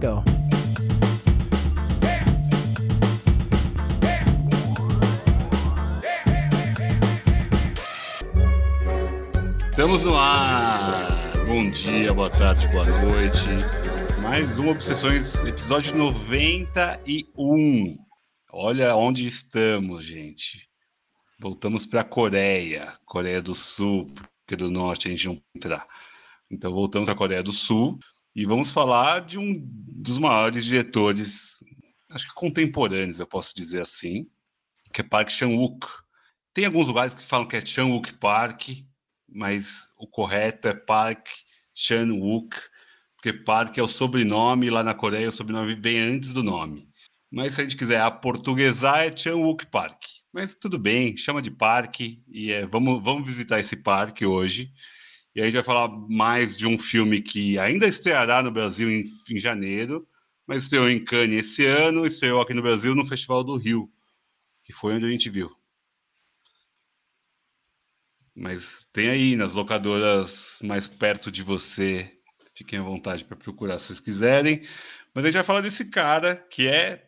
Go. Estamos no ar. Bom dia, boa tarde, boa noite. Mais um Obsessões, episódio 91. Olha onde estamos, gente. Voltamos para a Coreia, Coreia do Sul, porque do Norte a gente não entrar. Então voltamos a Coreia do Sul e vamos falar de um dos maiores diretores, acho que contemporâneos, eu posso dizer assim, que é Park Chan-wook. Tem alguns lugares que falam que é Chan-wook Park, mas o correto é Park Chan-wook, porque Park é o sobrenome, lá na Coreia o sobrenome vem antes do nome. Mas se a gente quiser aportuguesar, é Chan-wook Park. Mas tudo bem, chama de parque, e é, vamos, vamos visitar esse parque hoje. E a gente vai falar mais de um filme que ainda estreará no Brasil em, em janeiro, mas estreou em Cannes esse ano, estreou aqui no Brasil no Festival do Rio, que foi onde a gente viu. Mas tem aí nas locadoras mais perto de você. Fiquem à vontade para procurar se vocês quiserem. Mas a gente vai falar desse cara que é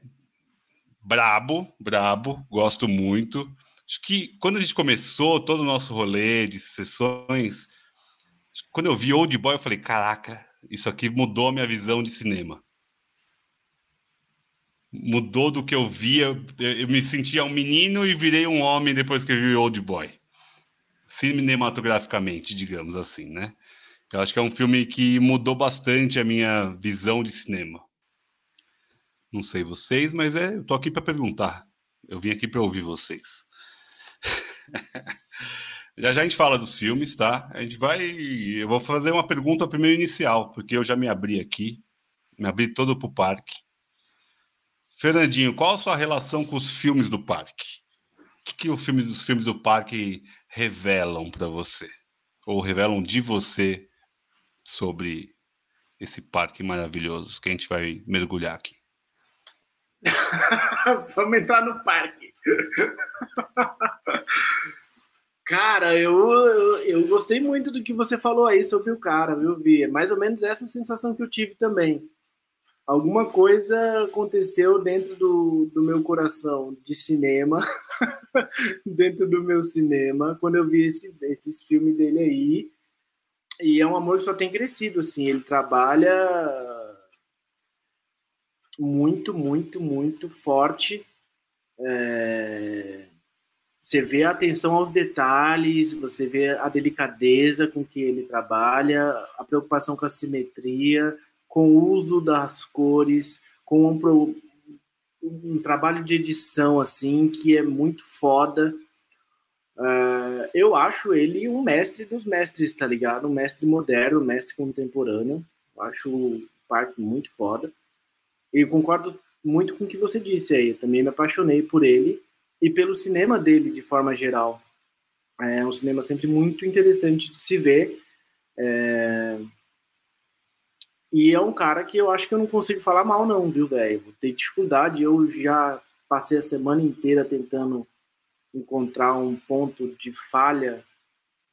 brabo, brabo, gosto muito. Acho que quando a gente começou todo o nosso rolê de sessões, quando eu vi Old Boy, eu falei: caraca, isso aqui mudou a minha visão de cinema. Mudou do que eu via. Eu me sentia um menino e virei um homem depois que eu vi Old Boy cinematograficamente, digamos assim, né? Eu acho que é um filme que mudou bastante a minha visão de cinema. Não sei vocês, mas é, eu tô aqui para perguntar. Eu vim aqui para ouvir vocês. já já a gente fala dos filmes, tá? A gente vai. Eu vou fazer uma pergunta primeiro inicial, porque eu já me abri aqui, me abri todo pro parque. Fernandinho, qual a sua relação com os filmes do parque? O que, que o filme, os filmes do parque revelam para você? Ou revelam de você sobre esse parque maravilhoso que a gente vai mergulhar aqui? Vamos entrar no parque. Cara, eu, eu, eu, gostei muito do que você falou aí sobre o cara, viu, Vi? É mais ou menos essa sensação que eu tive também alguma coisa aconteceu dentro do, do meu coração de cinema, dentro do meu cinema, quando eu vi esse, esses filmes dele aí. E é um amor que só tem crescido, assim. Ele trabalha muito, muito, muito forte. É... Você vê a atenção aos detalhes, você vê a delicadeza com que ele trabalha, a preocupação com a simetria com o uso das cores, com um, um trabalho de edição assim que é muito foda. Uh, eu acho ele um mestre dos mestres, tá ligado? Um mestre moderno, um mestre contemporâneo. Eu acho o parque muito foda. E concordo muito com o que você disse aí. Eu também me apaixonei por ele e pelo cinema dele de forma geral. É um cinema sempre muito interessante de se ver. É, e é um cara que eu acho que eu não consigo falar mal, não, viu, velho? Ter dificuldade. Eu já passei a semana inteira tentando encontrar um ponto de falha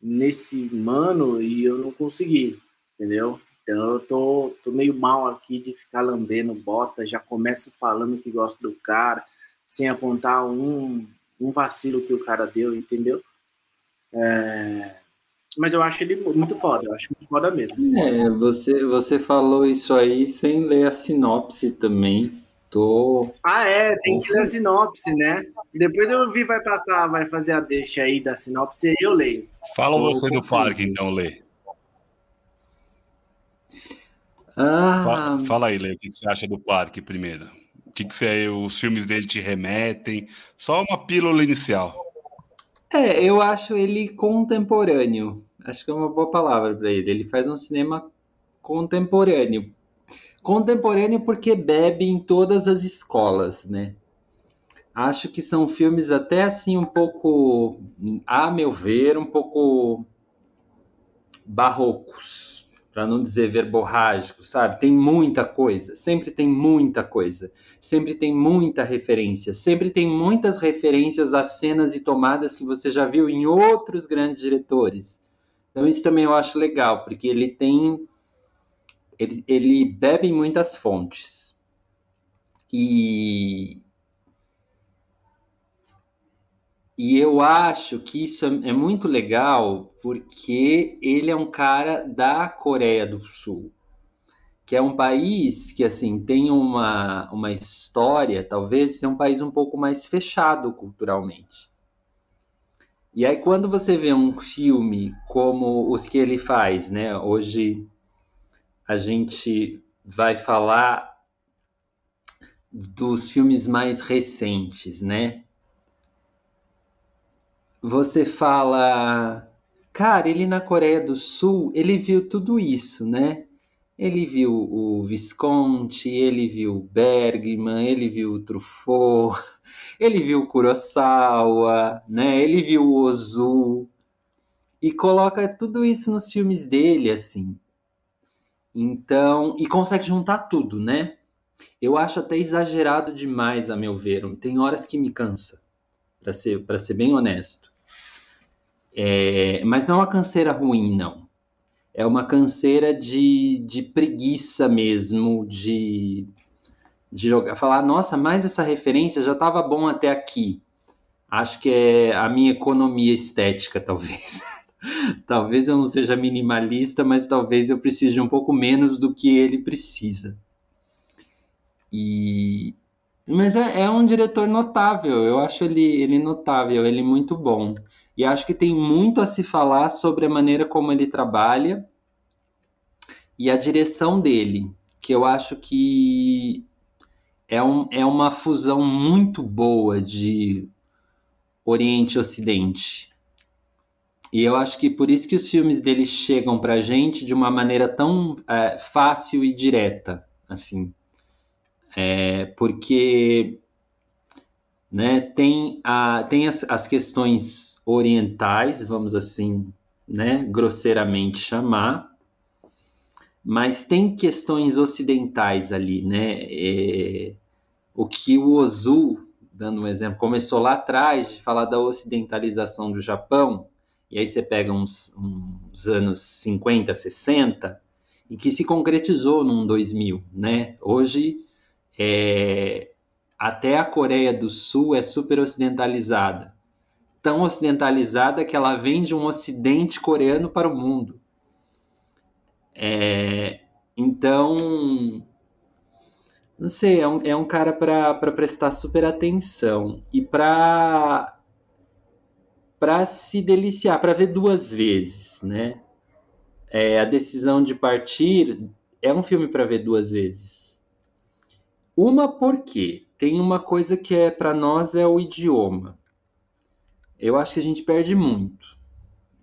nesse mano e eu não consegui, entendeu? Então eu tô, tô meio mal aqui de ficar lambendo bota, já começo falando que gosto do cara, sem apontar um, um vacilo que o cara deu, entendeu? É, mas eu acho ele muito foda, eu acho muito foda mesmo. É, você, você falou isso aí sem ler a sinopse também. Tô. Ah, é, tem que ler a sinopse, né? Depois eu vi, vai passar, vai fazer a deixa aí da sinopse e eu leio. Fala você do parque, então, Lê. Ah. Fala, fala, aí, Lê, o que você acha do parque primeiro? Que, que você, os filmes dele te remetem? Só uma pílula inicial. É, eu acho ele contemporâneo acho que é uma boa palavra para ele. Ele faz um cinema contemporâneo. Contemporâneo porque bebe em todas as escolas, né? Acho que são filmes até assim um pouco, a meu ver, um pouco barrocos, para não dizer verborrágicos, sabe? Tem muita coisa, sempre tem muita coisa, sempre tem muita referência, sempre tem muitas referências a cenas e tomadas que você já viu em outros grandes diretores. Então isso também eu acho legal, porque ele tem ele, ele bebe em muitas fontes. E, e eu acho que isso é, é muito legal porque ele é um cara da Coreia do Sul, que é um país que assim tem uma, uma história, talvez ser um país um pouco mais fechado culturalmente. E aí quando você vê um filme como os que ele faz, né? Hoje a gente vai falar dos filmes mais recentes, né? Você fala, cara, ele na Coreia do Sul, ele viu tudo isso, né? Ele viu o Visconti, ele viu Bergman, ele viu o Truffaut, ele viu o Kurosawa, né? Ele viu o Ozu e coloca tudo isso nos filmes dele, assim. Então, e consegue juntar tudo, né? Eu acho até exagerado demais, a meu ver. Tem horas que me cansa, para ser, para ser bem honesto. É, mas não é uma canseira ruim, não. É uma canseira de, de preguiça mesmo, de, de jogar, falar, nossa, mas essa referência já estava bom até aqui. Acho que é a minha economia estética, talvez. talvez eu não seja minimalista, mas talvez eu precise um pouco menos do que ele precisa. E mas é, é, um diretor notável, eu acho ele, ele notável, ele muito bom. E acho que tem muito a se falar sobre a maneira como ele trabalha e a direção dele, que eu acho que é, um, é uma fusão muito boa de Oriente e Ocidente. E eu acho que por isso que os filmes dele chegam para a gente de uma maneira tão é, fácil e direta, assim. É, porque né, tem, a, tem as, as questões orientais, vamos assim, né, grosseiramente chamar, mas tem questões ocidentais ali, né? É, o que o Ozu, dando um exemplo, começou lá atrás de falar da ocidentalização do Japão, e aí você pega uns, uns anos 50, 60, e que se concretizou num 2000, né? Hoje, é, até a Coreia do Sul é super ocidentalizada. Tão ocidentalizada que ela vende um ocidente coreano para o mundo. É, então, não sei, é um, é um cara para prestar super atenção e para se deliciar, para ver duas vezes, né? É, a decisão de partir é um filme para ver duas vezes. Uma porque tem uma coisa que é para nós é o idioma. Eu acho que a gente perde muito.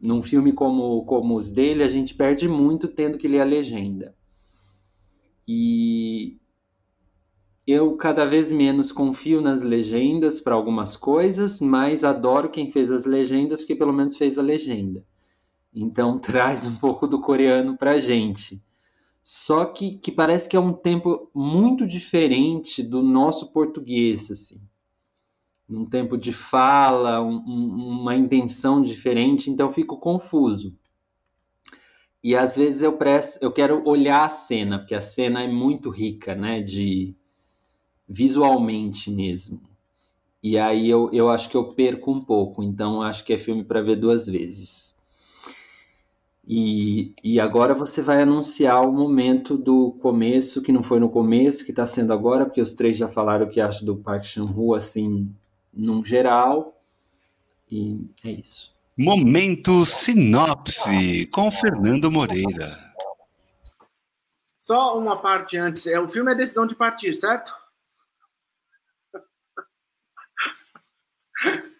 Num filme como, como os dele, a gente perde muito tendo que ler a legenda. E eu cada vez menos confio nas legendas para algumas coisas, mas adoro quem fez as legendas porque pelo menos fez a legenda. Então traz um pouco do coreano para a gente. Só que, que parece que é um tempo muito diferente do nosso português, assim. Um tempo de fala, um, um, uma intenção diferente, então fico confuso. E às vezes eu presto, eu quero olhar a cena, porque a cena é muito rica, né? De, visualmente mesmo. E aí eu, eu acho que eu perco um pouco, então acho que é filme para ver duas vezes. E, e agora você vai anunciar o momento do começo, que não foi no começo, que está sendo agora, porque os três já falaram o que acham do Park Chan-woo, assim, num geral. E é isso. Momento Sinopse, com Fernando Moreira. Só uma parte antes. É, o filme é Decisão de Partir, certo?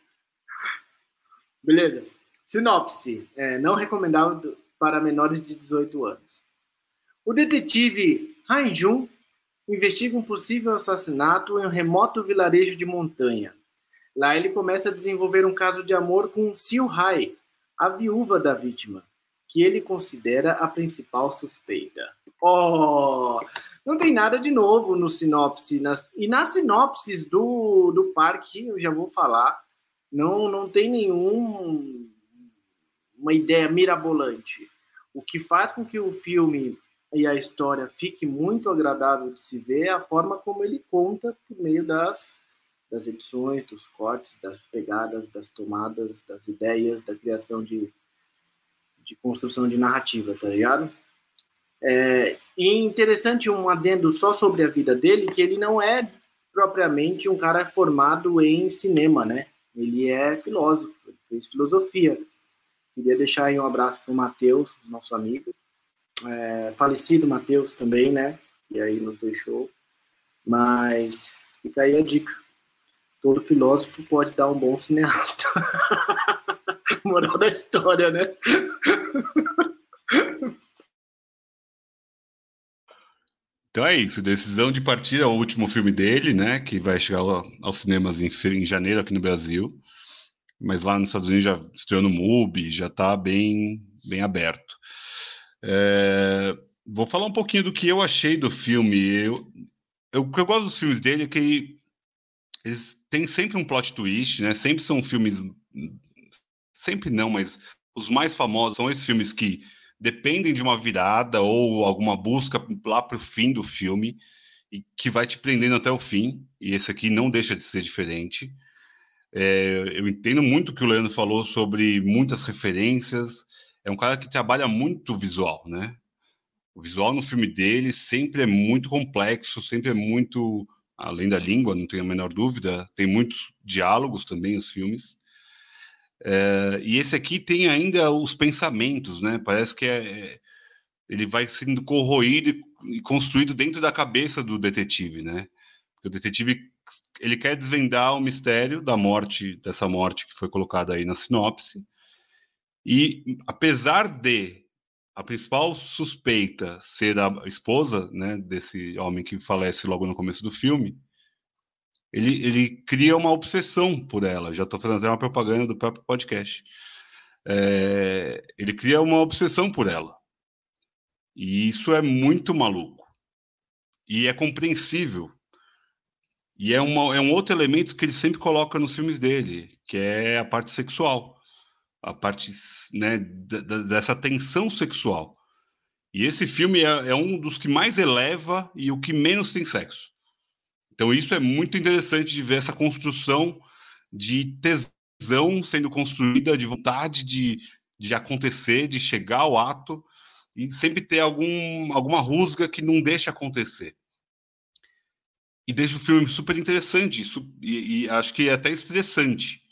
Beleza. Sinopse. É, não recomendável para menores de 18 anos. O detetive Han Jun investiga um possível assassinato em um remoto vilarejo de montanha. Lá ele começa a desenvolver um caso de amor com Siu Hai, a viúva da vítima, que ele considera a principal suspeita. Oh, não tem nada de novo no sinopse. Nas, e nas sinopses do, do parque, eu já vou falar, não, não tem nenhum uma ideia mirabolante. O que faz com que o filme e a história fique muito agradável de se ver é a forma como ele conta por meio das, das edições, dos cortes, das pegadas, das tomadas, das ideias, da criação de, de construção de narrativa, tá ligado? É, e interessante um adendo só sobre a vida dele, que ele não é propriamente um cara formado em cinema, né? Ele é filósofo, ele fez filosofia. Queria deixar aí um abraço para o Matheus, nosso amigo, é, falecido Matheus também, né? E aí nos deixou. Mas fica aí a dica. Todo filósofo pode dar um bom cineasta. Moral da história, né? Então é isso, Decisão de Partir é o último filme dele, né? Que vai chegar aos cinemas em, em janeiro aqui no Brasil. Mas lá nos Estados Unidos já estreou no MUBI, já está bem, bem aberto. É, vou falar um pouquinho do que eu achei do filme. Eu, eu, o que eu gosto dos filmes dele é que eles têm sempre um plot twist, né? Sempre são filmes. Sempre não, mas os mais famosos são esses filmes que dependem de uma virada ou alguma busca lá para o fim do filme e que vai te prendendo até o fim. E esse aqui não deixa de ser diferente. É, eu entendo muito o que o Leandro falou sobre muitas referências é um cara que trabalha muito visual, né? O visual no filme dele sempre é muito complexo, sempre é muito além da língua, não tenho a menor dúvida. Tem muitos diálogos também os filmes. É, e esse aqui tem ainda os pensamentos, né? Parece que é, é ele vai sendo corroído e, construído dentro da cabeça do detetive, né? O detetive ele quer desvendar o mistério da morte dessa morte que foi colocada aí na sinopse e apesar de a principal suspeita ser a esposa né, desse homem que falece logo no começo do filme, ele, ele cria uma obsessão por ela. Já estou fazendo até uma propaganda do próprio podcast. É, ele cria uma obsessão por ela. E isso é muito maluco. E é compreensível. E é, uma, é um outro elemento que ele sempre coloca nos filmes dele, que é a parte sexual a parte né, dessa tensão sexual. E esse filme é, é, um dos que mais eleva e o que menos tem sexo. Então isso é muito interessante de ver essa construção de tesão sendo construída, de vontade de, de acontecer, de chegar ao ato e sempre ter algum, alguma rusga que não deixa acontecer. E deixa o filme super interessante e, e acho que é até estressante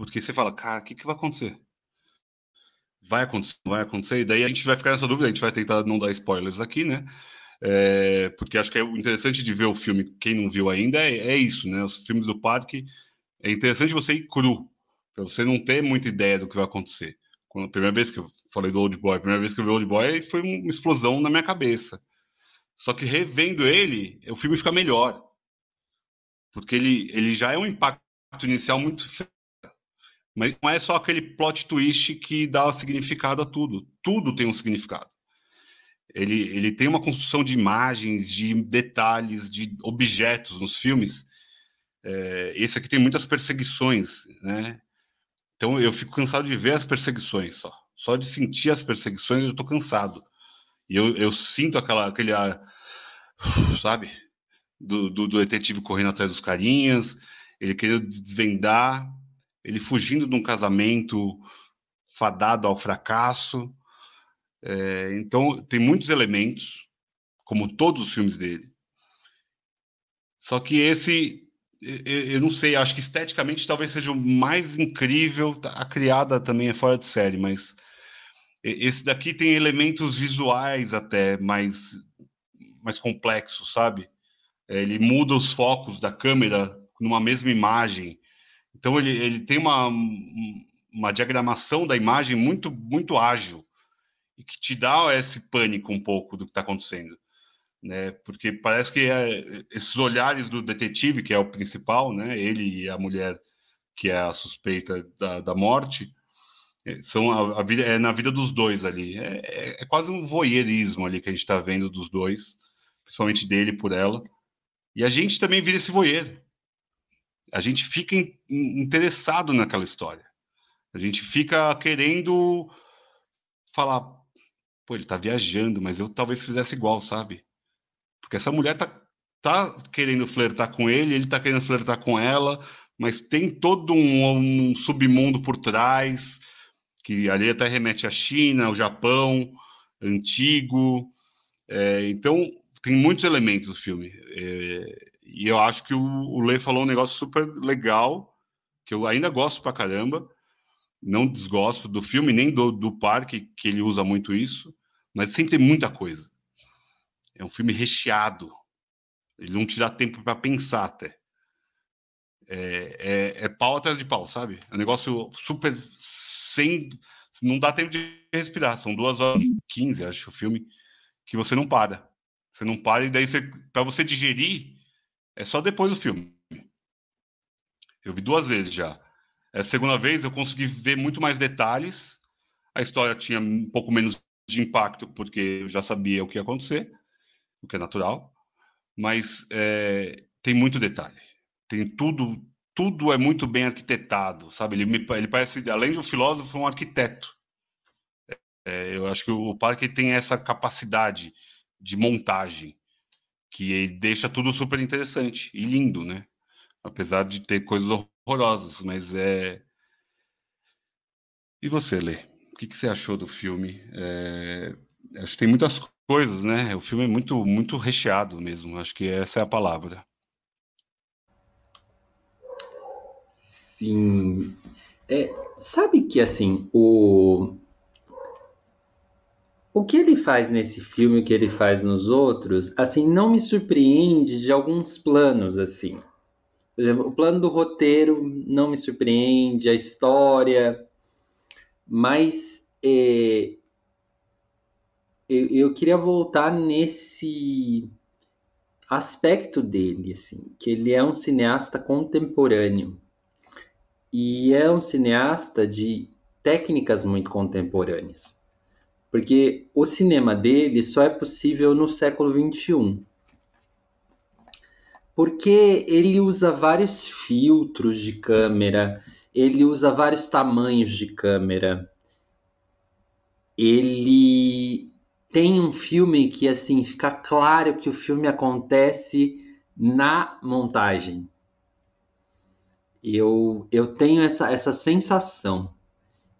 porque você fala, cara, o que, que vai acontecer? Vai acontecer, vai acontecer, e daí a gente vai ficar nessa dúvida, a gente vai tentar não dar spoilers aqui, né? É, porque acho que é interessante de ver o filme, quem não viu ainda, é, é isso, né? Os filmes do parque, é interessante você ir cru, para você não ter muita ideia do que vai acontecer. Quando, a primeira vez que eu falei do Old Boy, a primeira vez que eu vi Old Boy, foi uma explosão na minha cabeça. Só que revendo ele, o filme fica melhor. Porque ele, ele já é um impacto inicial muito mas não é só aquele plot twist que dá significado a tudo. Tudo tem um significado. Ele, ele tem uma construção de imagens, de detalhes, de objetos nos filmes. É, esse aqui tem muitas perseguições, né? Então eu fico cansado de ver as perseguições só. Só de sentir as perseguições eu tô cansado. E eu, eu sinto aquela, aquele, sabe, do, do, do detetive correndo atrás dos carinhas, ele querendo desvendar ele fugindo de um casamento fadado ao fracasso. É, então, tem muitos elementos, como todos os filmes dele. Só que esse, eu não sei, acho que esteticamente talvez seja o mais incrível. A criada também é fora de série, mas esse daqui tem elementos visuais até mais, mais complexos, sabe? É, ele muda os focos da câmera numa mesma imagem. Então ele, ele tem uma, uma diagramação da imagem muito muito ágil e que te dá esse pânico um pouco do que está acontecendo, né? Porque parece que é, esses olhares do detetive, que é o principal, né? Ele e a mulher que é a suspeita da, da morte, são a, a, vida é na vida dos dois ali. É, é, é quase um voyeurismo ali que a gente está vendo dos dois, principalmente dele por ela. E a gente também vira esse voyeur a gente fica in, interessado naquela história. A gente fica querendo falar, pô, ele tá viajando, mas eu talvez fizesse igual, sabe? Porque essa mulher tá, tá querendo flertar com ele, ele tá querendo flertar com ela, mas tem todo um, um submundo por trás, que ali até remete à China, ao Japão, antigo. É, então, tem muitos elementos do filme. É, e eu acho que o, o Lê falou um negócio super legal, que eu ainda gosto pra caramba. Não desgosto do filme, nem do, do parque, que ele usa muito isso, mas sempre tem muita coisa. É um filme recheado. Ele não te dá tempo para pensar até. É, é, é, pau atrás de pau, sabe? É um negócio super sem. Não dá tempo de respirar. São duas horas e quinze, acho, o filme, que você não para. Você não para, e daí para você digerir, é só depois do filme. Eu vi duas vezes já. A segunda vez eu consegui ver muito mais detalhes. A história tinha um pouco menos de impacto, porque eu já sabia o que ia acontecer, o que é natural. Mas é, tem muito detalhe. Tem tudo, tudo é muito bem arquitetado, sabe? Ele, me, ele parece, além de um filósofo, um arquiteto. É, eu acho que o parque tem essa capacidade de montagem que deixa tudo super interessante e lindo, né? Apesar de ter coisas horrorosas, mas é. E você, Lê? O que, que você achou do filme? É... Acho que tem muitas coisas, né? O filme é muito, muito recheado mesmo. Acho que essa é a palavra. Sim. É, sabe que assim, o o que ele faz nesse filme, o que ele faz nos outros, assim, não me surpreende de alguns planos, assim. Por exemplo, o plano do roteiro não me surpreende, a história, mas é, eu, eu queria voltar nesse aspecto dele, assim, que ele é um cineasta contemporâneo e é um cineasta de técnicas muito contemporâneas porque o cinema dele só é possível no século XXI. Porque ele usa vários filtros de câmera, ele usa vários tamanhos de câmera. Ele tem um filme que assim fica claro que o filme acontece na montagem. Eu, eu tenho essa, essa sensação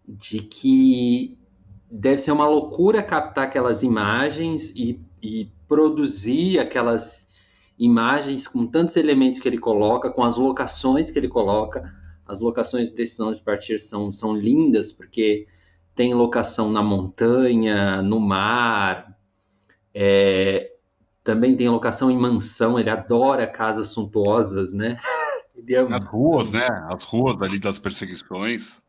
de que deve ser uma loucura captar aquelas imagens e, e produzir aquelas imagens com tantos elementos que ele coloca, com as locações que ele coloca. As locações de decisão de partir são, são lindas, porque tem locação na montanha, no mar, é, também tem locação em mansão, ele adora casas suntuosas, né? As ruas, né? As ruas ali das perseguições.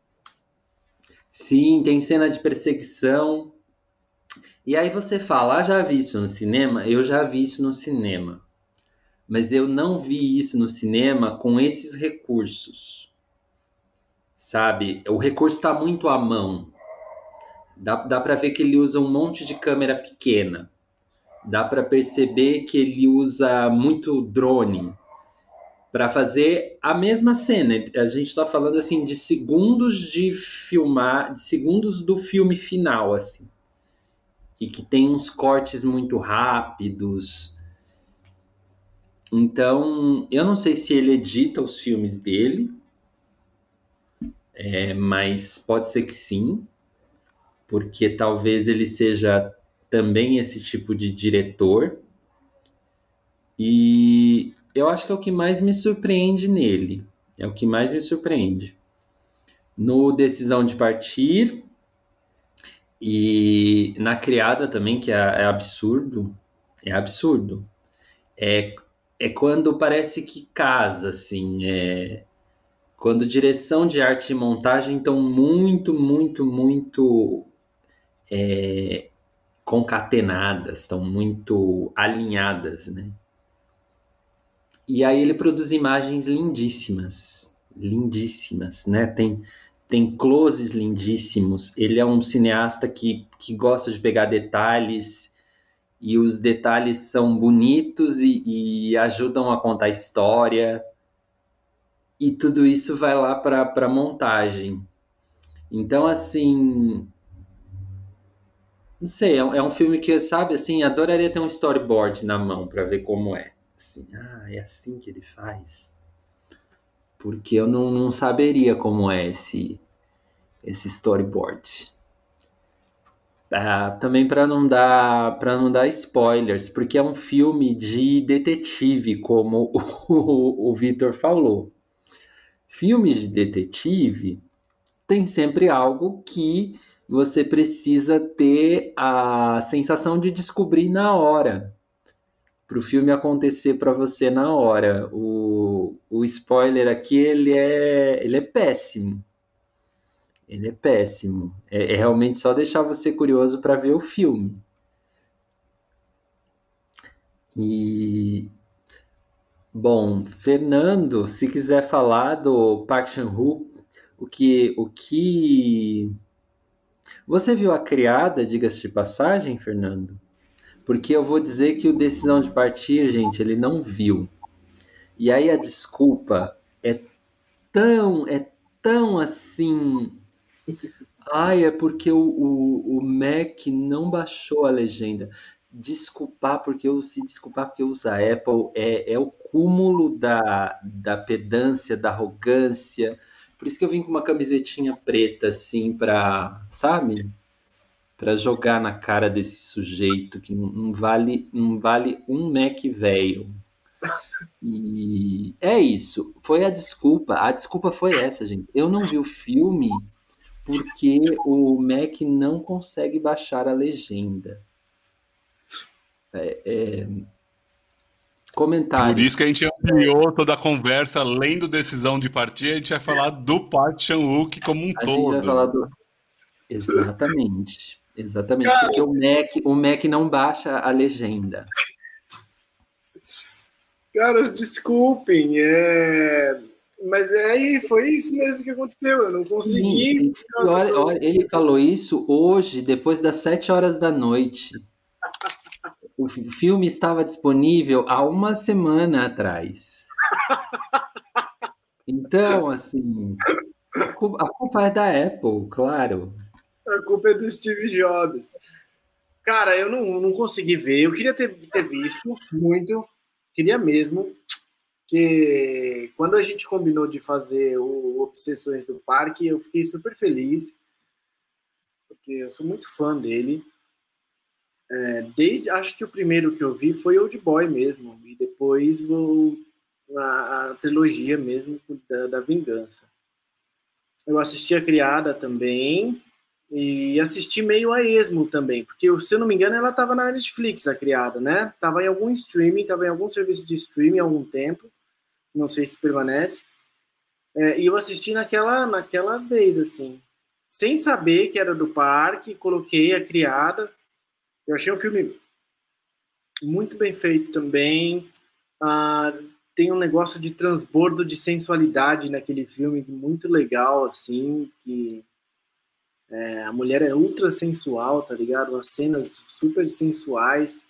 Sim, tem cena de perseguição. E aí você fala, ah, já vi isso no cinema? Eu já vi isso no cinema. Mas eu não vi isso no cinema com esses recursos. Sabe? O recurso está muito à mão. Dá, dá para ver que ele usa um monte de câmera pequena. Dá para perceber que ele usa muito drone para fazer a mesma cena. A gente está falando assim de segundos de filmar, de segundos do filme final, assim, e que tem uns cortes muito rápidos. Então, eu não sei se ele edita os filmes dele, é, mas pode ser que sim, porque talvez ele seja também esse tipo de diretor. E eu acho que é o que mais me surpreende nele. É o que mais me surpreende. No Decisão de Partir e na Criada também, que é, é absurdo. É absurdo. É, é quando parece que casa, assim. É, quando direção de arte e montagem estão muito, muito, muito é, concatenadas, estão muito alinhadas, né? E aí ele produz imagens lindíssimas, lindíssimas, né? Tem, tem closes lindíssimos. Ele é um cineasta que, que gosta de pegar detalhes e os detalhes são bonitos e, e ajudam a contar a história. E tudo isso vai lá para a montagem. Então, assim, não sei, é um, é um filme que, sabe, assim, adoraria ter um storyboard na mão para ver como é. Assim, ah, é assim que ele faz. Porque eu não, não saberia como é esse, esse storyboard. Ah, também para não dar para não dar spoilers, porque é um filme de detetive, como o, o Vitor falou. Filmes de detetive tem sempre algo que você precisa ter a sensação de descobrir na hora. Para o filme acontecer para você na hora. O, o spoiler aqui ele é, ele é péssimo. Ele é péssimo. É, é realmente só deixar você curioso para ver o filme. E bom, Fernando, se quiser falar do Park Chan-wook, o que o que você viu a criada, diga-se de passagem, Fernando? Porque eu vou dizer que o decisão de partir, gente, ele não viu. E aí a desculpa é tão, é tão assim. Ai, é porque o, o, o Mac não baixou a legenda. Desculpar porque eu se desculpar porque usa Apple é, é o cúmulo da, da pedância, da arrogância por isso que eu vim com uma camisetinha preta, assim, pra, sabe? Pra jogar na cara desse sujeito que não vale, não vale um Mac velho. E é isso. Foi a desculpa. A desculpa foi essa, gente. Eu não vi o filme porque o Mac não consegue baixar a legenda. É, é, Comentário. Por isso que a gente ampliou toda a conversa, além do decisão de partir, a gente vai falar do Park Chan-wook como um a todo. Gente vai falar do... Exatamente. Exatamente, Cara... porque o Mac, o Mac não baixa a legenda. Caras, desculpem, é... mas é, foi isso mesmo que aconteceu, eu não consegui. Sim, sim. Olha, olha, ele falou isso hoje, depois das sete horas da noite o filme estava disponível há uma semana atrás. Então, assim, a culpa, a culpa é da Apple, claro. A culpa é do Steve Jobs. Cara, eu não, não consegui ver. Eu queria ter, ter visto muito. Queria mesmo. Que quando a gente combinou de fazer o Obsessões do Parque, eu fiquei super feliz. Porque eu sou muito fã dele. É, desde acho que o primeiro que eu vi foi Old Boy mesmo e depois a, a trilogia mesmo da, da, Vingança. Eu assisti a Criada também e assisti meio a esmo também, porque se eu não me engano ela estava na Netflix a Criada, né? Tava em algum streaming, estava em algum serviço de streaming há algum tempo, não sei se permanece. É, e eu assisti naquela naquela vez assim, sem saber que era do parque, coloquei a Criada eu achei um filme muito bem feito também. Ah, tem um negócio de transbordo de sensualidade naquele filme muito legal, assim, que é, a mulher é ultra sensual, tá ligado? As cenas super sensuais,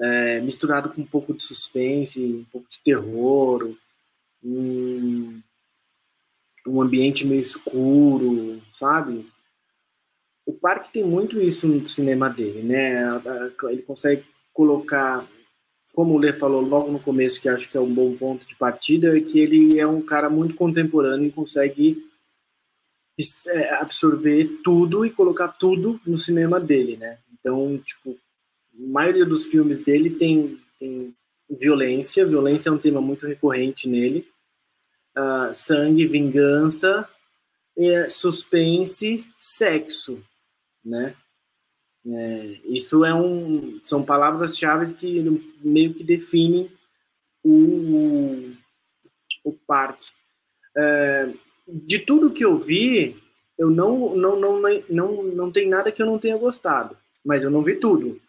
é, misturado com um pouco de suspense, um pouco de terror, um, um ambiente meio escuro, sabe? o parque tem muito isso no cinema dele, né? Ele consegue colocar, como o Lê falou logo no começo, que acho que é um bom ponto de partida, é que ele é um cara muito contemporâneo e consegue absorver tudo e colocar tudo no cinema dele, né? Então, tipo, a maioria dos filmes dele tem, tem violência, violência é um tema muito recorrente nele, uh, sangue, vingança, é, suspense, sexo, né? É, isso é um, são palavras-chave que meio que definem o, o parque. É, de tudo que eu vi, eu não, não, não, não, não tem nada que eu não tenha gostado, mas eu não vi tudo,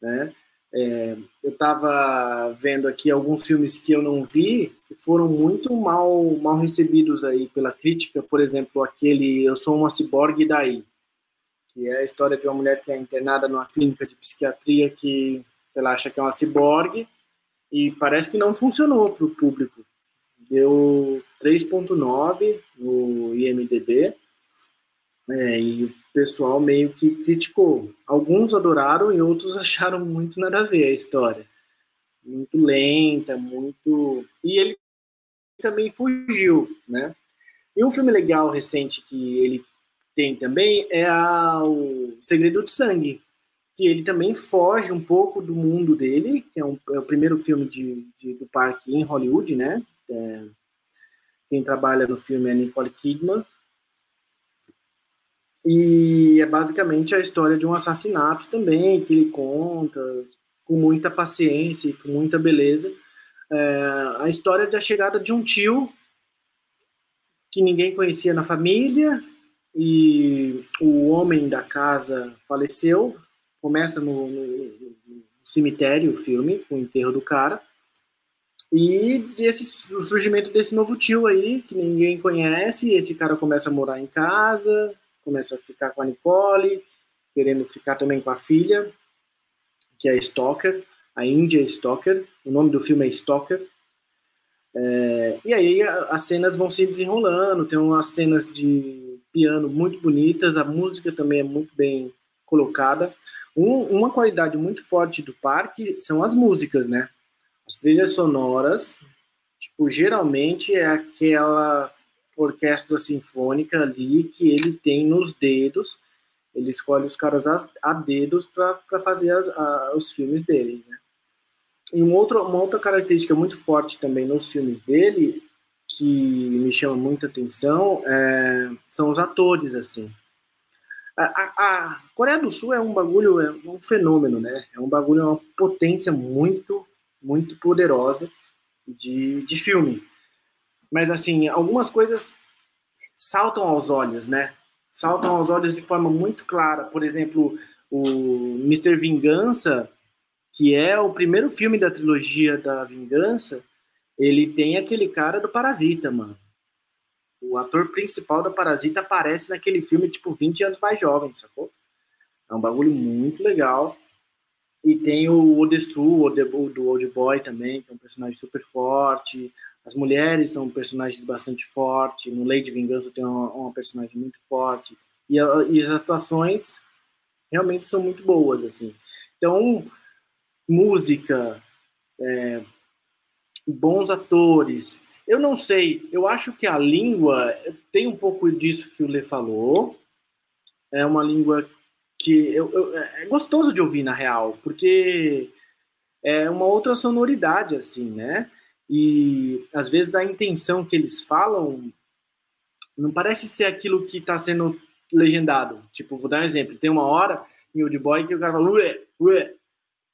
né? É, eu estava vendo aqui alguns filmes que eu não vi que foram muito mal mal recebidos aí pela crítica, por exemplo, aquele Eu Sou uma Ciborgue Daí, que é a história de uma mulher que é internada numa clínica de psiquiatria que ela acha que é uma ciborgue e parece que não funcionou para o público. Deu 3.9 no IMDB é, e pessoal meio que criticou. Alguns adoraram e outros acharam muito nada a ver a história. Muito lenta, muito. E ele também fugiu, né? E um filme legal recente que ele tem também é a, o Segredo do Sangue, que ele também foge um pouco do mundo dele, que é, um, é o primeiro filme de, de, do parque em Hollywood, né? É, quem trabalha no filme é Nicole Kidman. E é basicamente a história de um assassinato também, que ele conta com muita paciência e com muita beleza. É, a história da chegada de um tio que ninguém conhecia na família, e o homem da casa faleceu. Começa no, no, no cemitério o filme, o enterro do cara. E esse, o surgimento desse novo tio aí, que ninguém conhece, esse cara começa a morar em casa, começa a ficar com a Nicole, querendo ficar também com a filha, que é Stalker, a Índia Stalker, o nome do filme é Stalker. É, e aí as cenas vão se desenrolando, tem umas cenas de piano muito bonitas, a música também é muito bem colocada. Um, uma qualidade muito forte do parque são as músicas, né? As trilhas sonoras, tipo, geralmente é aquela orquestra sinfônica ali que ele tem nos dedos. Ele escolhe os caras a, a dedos para fazer as, a, os filmes dele, né? E um outro, uma outra característica muito forte também nos filmes dele, que me chama muita atenção, é, são os atores, assim. A, a, a, Coreia do Sul é um bagulho, é um fenômeno, né? É um bagulho, é uma potência muito muito poderosa de, de filme. Mas, assim, algumas coisas saltam aos olhos, né? Saltam aos olhos de forma muito clara. Por exemplo, o Mr. Vingança, que é o primeiro filme da trilogia da Vingança, ele tem aquele cara do Parasita, mano. O ator principal da Parasita aparece naquele filme, tipo, 20 anos mais jovem, sacou? É um bagulho muito legal. E tem o Odesu, o do Old Boy também, que é um personagem super forte. As mulheres são personagens bastante fortes. No Lei de Vingança tem uma, uma personagem muito forte. E, e, as atuações realmente são muito boas, assim. Então, música, é, bons atores. Eu não sei, eu acho que a língua tem um pouco disso que o Lê falou. É uma língua que eu, eu, é gostoso de ouvir na real, porque é uma outra sonoridade assim, né? E às vezes a intenção que eles falam não parece ser aquilo que está sendo legendado. Tipo, vou dar um exemplo. Tem uma hora em Old Boy que o cara fala ué, ué.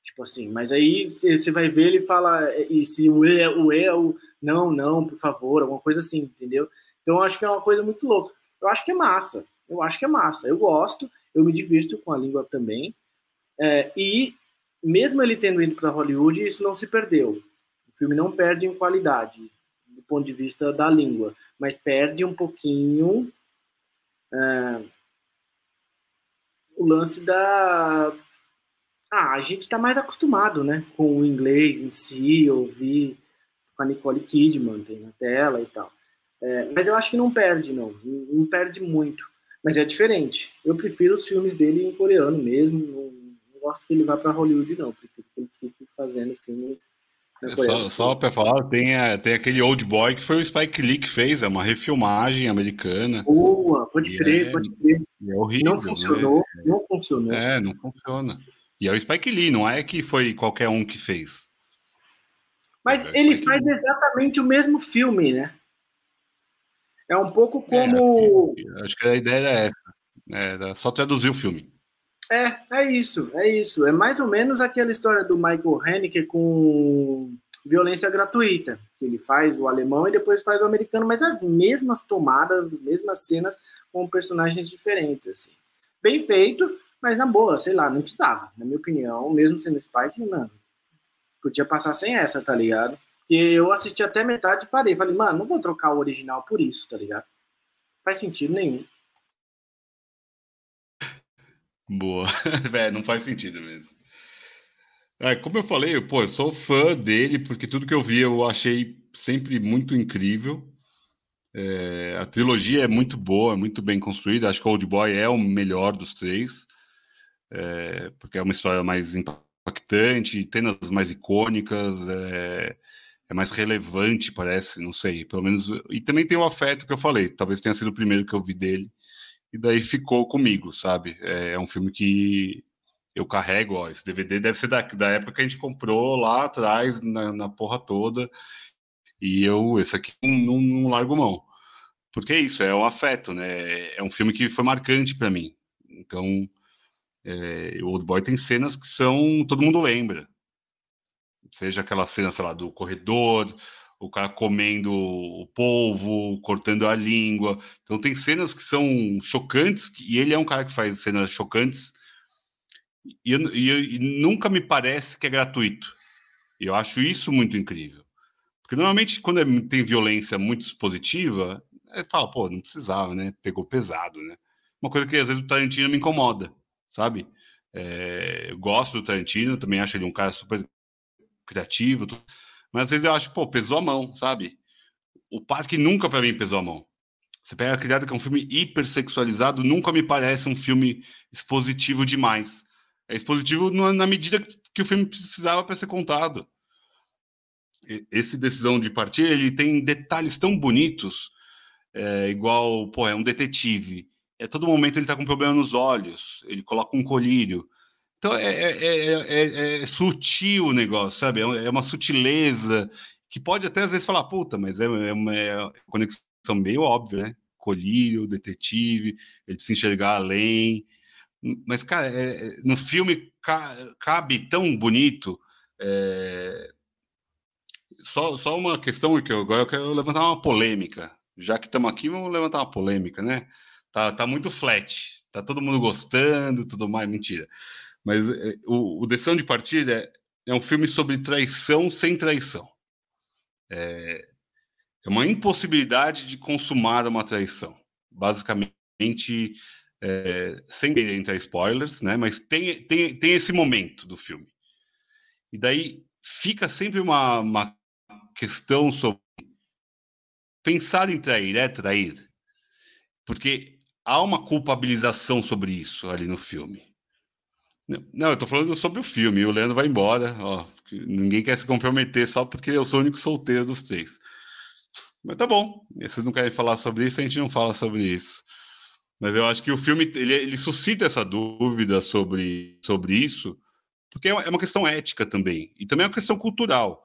Tipo assim, mas aí você vai ver ele fala e se o e, o e, o não, não, por favor, alguma coisa assim, entendeu? Então eu acho que é uma coisa muito louca. Eu acho que é massa. Eu acho que é massa. Eu gosto eu me divirto com a língua também. É, e mesmo ele tendo ido para Hollywood, isso não se perdeu. O filme não perde em qualidade do ponto de vista da língua, mas perde um pouquinho é, o lance da ah, a gente está mais acostumado, né, com o inglês em si, ouvir com a Nicole Kidman tem na tela e tal. É, mas eu acho que não perde, não, não perde muito. Mas é diferente. Eu prefiro os filmes dele em coreano mesmo. Não, não gosto que ele vá para Hollywood, não. Prefiro que ele fique fazendo filme. É só, só para falar, tem, tem aquele Old Boy que foi o Spike Lee que fez, é uma refilmagem americana. Boa, pode crer, é, pode crer. É horrível. Não funcionou, né? não funcionou. É, não funciona. E é o Spike Lee, não é que foi qualquer um que fez. Mas é ele faz exatamente o mesmo filme, né? É um pouco é, como. É, acho que a ideia é essa. É só traduzir o filme. É, é isso, é isso. É mais ou menos aquela história do Michael Haneke com violência gratuita, que ele faz o alemão e depois faz o americano, mas as mesmas tomadas, as mesmas cenas com personagens diferentes, assim. Bem feito, mas na boa, sei lá, não precisava. Na minha opinião, mesmo sendo Spike, mano, podia passar sem essa, tá ligado? Porque eu assisti até metade e parei. Falei, mano, não vou trocar o original por isso, tá ligado? Faz sentido nenhum. Boa. é, não faz sentido mesmo. É, como eu falei, pô, eu sou fã dele, porque tudo que eu vi eu achei sempre muito incrível. É, a trilogia é muito boa, muito bem construída. Acho que Old Boy é o melhor dos três, é, porque é uma história mais impactante, cenas mais icônicas, é, é, mais relevante, parece, não sei. Pelo menos. E também tem o afeto que eu falei, talvez tenha sido o primeiro que eu vi dele, e daí ficou comigo, sabe? É, é um filme que eu carrego, ó, esse DVD deve ser da, da época que a gente comprou lá atrás, na, na porra toda. E eu, esse aqui, não, não largo mão. Porque é isso, é um afeto, né? É um filme que foi marcante para mim. Então, é, o Old Boy tem cenas que são. todo mundo lembra. Seja aquela cena, sei lá, do corredor, o cara comendo o polvo, cortando a língua. Então, tem cenas que são chocantes, e ele é um cara que faz cenas chocantes, e, e, e nunca me parece que é gratuito. Eu acho isso muito incrível. Porque normalmente, quando é, tem violência muito expositiva, é, fala, pô, não precisava, né? Pegou pesado, né? Uma coisa que às vezes o Tarantino me incomoda, sabe? É, eu gosto do Tarantino, também acho ele um cara super criativo, mas às vezes eu acho, pô, pesou a mão, sabe? O Parque nunca para mim pesou a mão. Você pega a Criada, que é um filme hipersexualizado, nunca me parece um filme expositivo demais. É expositivo na medida que o filme precisava para ser contado esse decisão de partir ele tem detalhes tão bonitos, é, igual, pô, é um detetive. É todo momento ele está com problema nos olhos, ele coloca um colírio. Então é, é, é, é sutil o negócio, sabe? É uma sutileza que pode até às vezes falar, puta, mas é, uma conexão meio óbvia, né? Colírio, detetive, ele precisa enxergar além. Mas, cara, no filme ca cabe tão bonito. É, só, só uma questão que eu, agora eu quero levantar uma polêmica. Já que estamos aqui, vamos levantar uma polêmica, né? Tá, tá muito flat, tá todo mundo gostando, tudo mais, mentira. Mas é, o, o Decisão de Partida é, um filme sobre traição sem traição. É, é uma impossibilidade de consumar uma traição. Basicamente, é, sem entrar spoilers, né? Mas tem, tem, tem esse momento do filme. E daí fica sempre uma, uma questão sobre pensar em trair é trair, porque há uma culpabilização sobre isso ali no filme. Não, eu tô falando sobre o filme, o Leandro vai embora, ó, ninguém quer se comprometer só porque eu sou o único solteiro dos três. Mas tá bom, vocês não querem falar sobre isso, a gente não fala sobre isso. Mas eu acho que o filme ele, ele suscita essa dúvida sobre, sobre isso, porque é uma questão ética também, e também é uma questão cultural.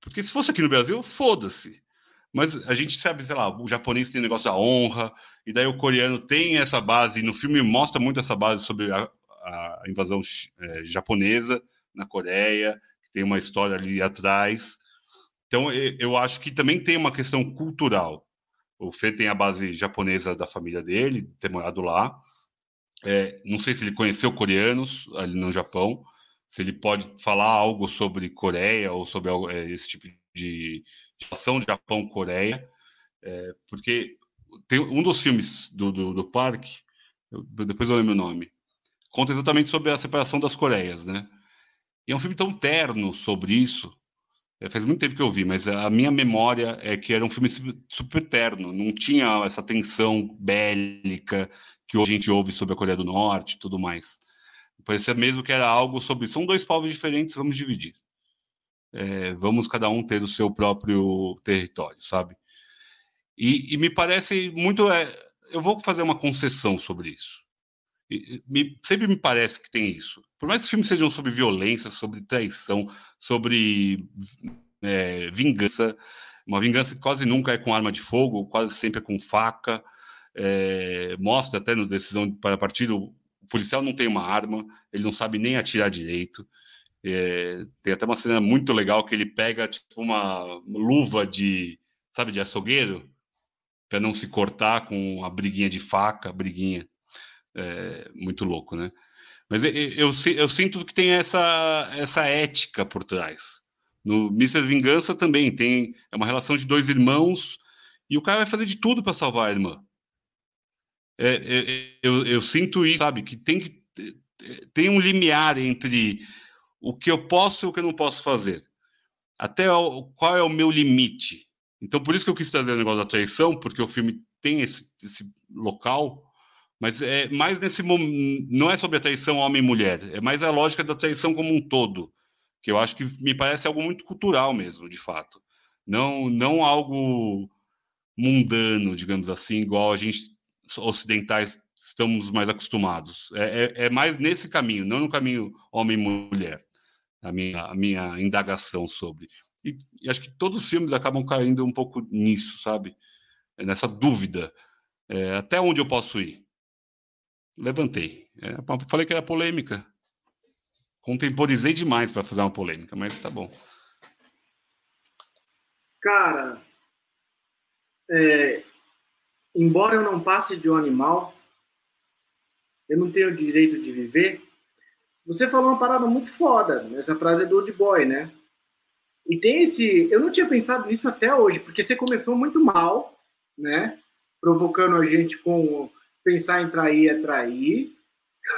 Porque se fosse aqui no Brasil, foda-se. Mas a gente sabe, sei lá, o japonês tem negócio da honra, e daí o coreano tem essa base, e no filme mostra muito essa base sobre a, a invasão é, japonesa na Coreia, que tem uma história ali atrás. Então, eu acho que também tem uma questão cultural. O Fê tem a base japonesa da família dele, ter morado lá. É, não sei se ele conheceu coreanos ali no Japão, se ele pode falar algo sobre Coreia ou sobre é, esse tipo de relação Japão-Coreia, é, porque tem um dos filmes do, do, do parque, depois eu lembro o nome, conta exatamente sobre a separação das Coreias, né? E é um filme tão terno sobre isso. É, faz muito tempo que eu vi, mas a minha memória é que era um filme super terno, não tinha essa tensão bélica que hoje a gente ouve sobre a Coreia do Norte e tudo mais. Parecia mesmo que era algo sobre. São dois povos diferentes, vamos dividir. É, vamos cada um ter o seu próprio território, sabe? E, e me parece muito. É, eu vou fazer uma concessão sobre isso. Me, sempre me parece que tem isso. Por mais que os filmes sejam sobre violência, sobre traição, sobre é, vingança, uma vingança que quase nunca é com arma de fogo, quase sempre é com faca. É, mostra até no Decisão para Partir o, policial não tem uma arma, ele não sabe nem atirar direito. É, tem até uma cena muito legal que ele pega tipo uma luva de, sabe, de açougueiro, para não se cortar com a briguinha de faca, briguinha. É, muito louco, né? Mas eu, eu, eu, sinto que tem essa, essa ética por trás. No Mr. Vingança também tem é uma relação de dois irmãos e o cara vai fazer de tudo para salvar a irmã. É, é, eu, eu, sinto isso, sabe? Que tem que tem um limiar entre o que eu posso e o que eu não posso fazer. Até o, qual é o meu limite? Então, por isso que eu quis trazer o negócio da traição, porque o filme tem esse, esse local, mas é mais nesse momento. Não é sobre a traição homem mulher, é mais a lógica da traição como um todo, que eu acho que me parece algo muito cultural mesmo, de fato. Não, não algo mundano, digamos assim, igual a gente ocidentais estamos mais acostumados. É, é, é mais nesse caminho, não no caminho homem mulher. A minha, a minha indagação sobre. E, e, acho que todos os filmes acabam caindo um pouco nisso, sabe? Nessa dúvida. É, até onde eu posso ir? Levantei. É, falei que era polêmica. Contemporizei demais para fazer uma polêmica, mas tá bom. Cara, é, embora eu não passe de um animal, eu não tenho direito de viver. Você falou uma parada muito foda. Essa frase é do Old Boy, né? E tem esse. Eu não tinha pensado nisso até hoje, porque você começou muito mal, né? Provocando a gente com pensar em trair é trair.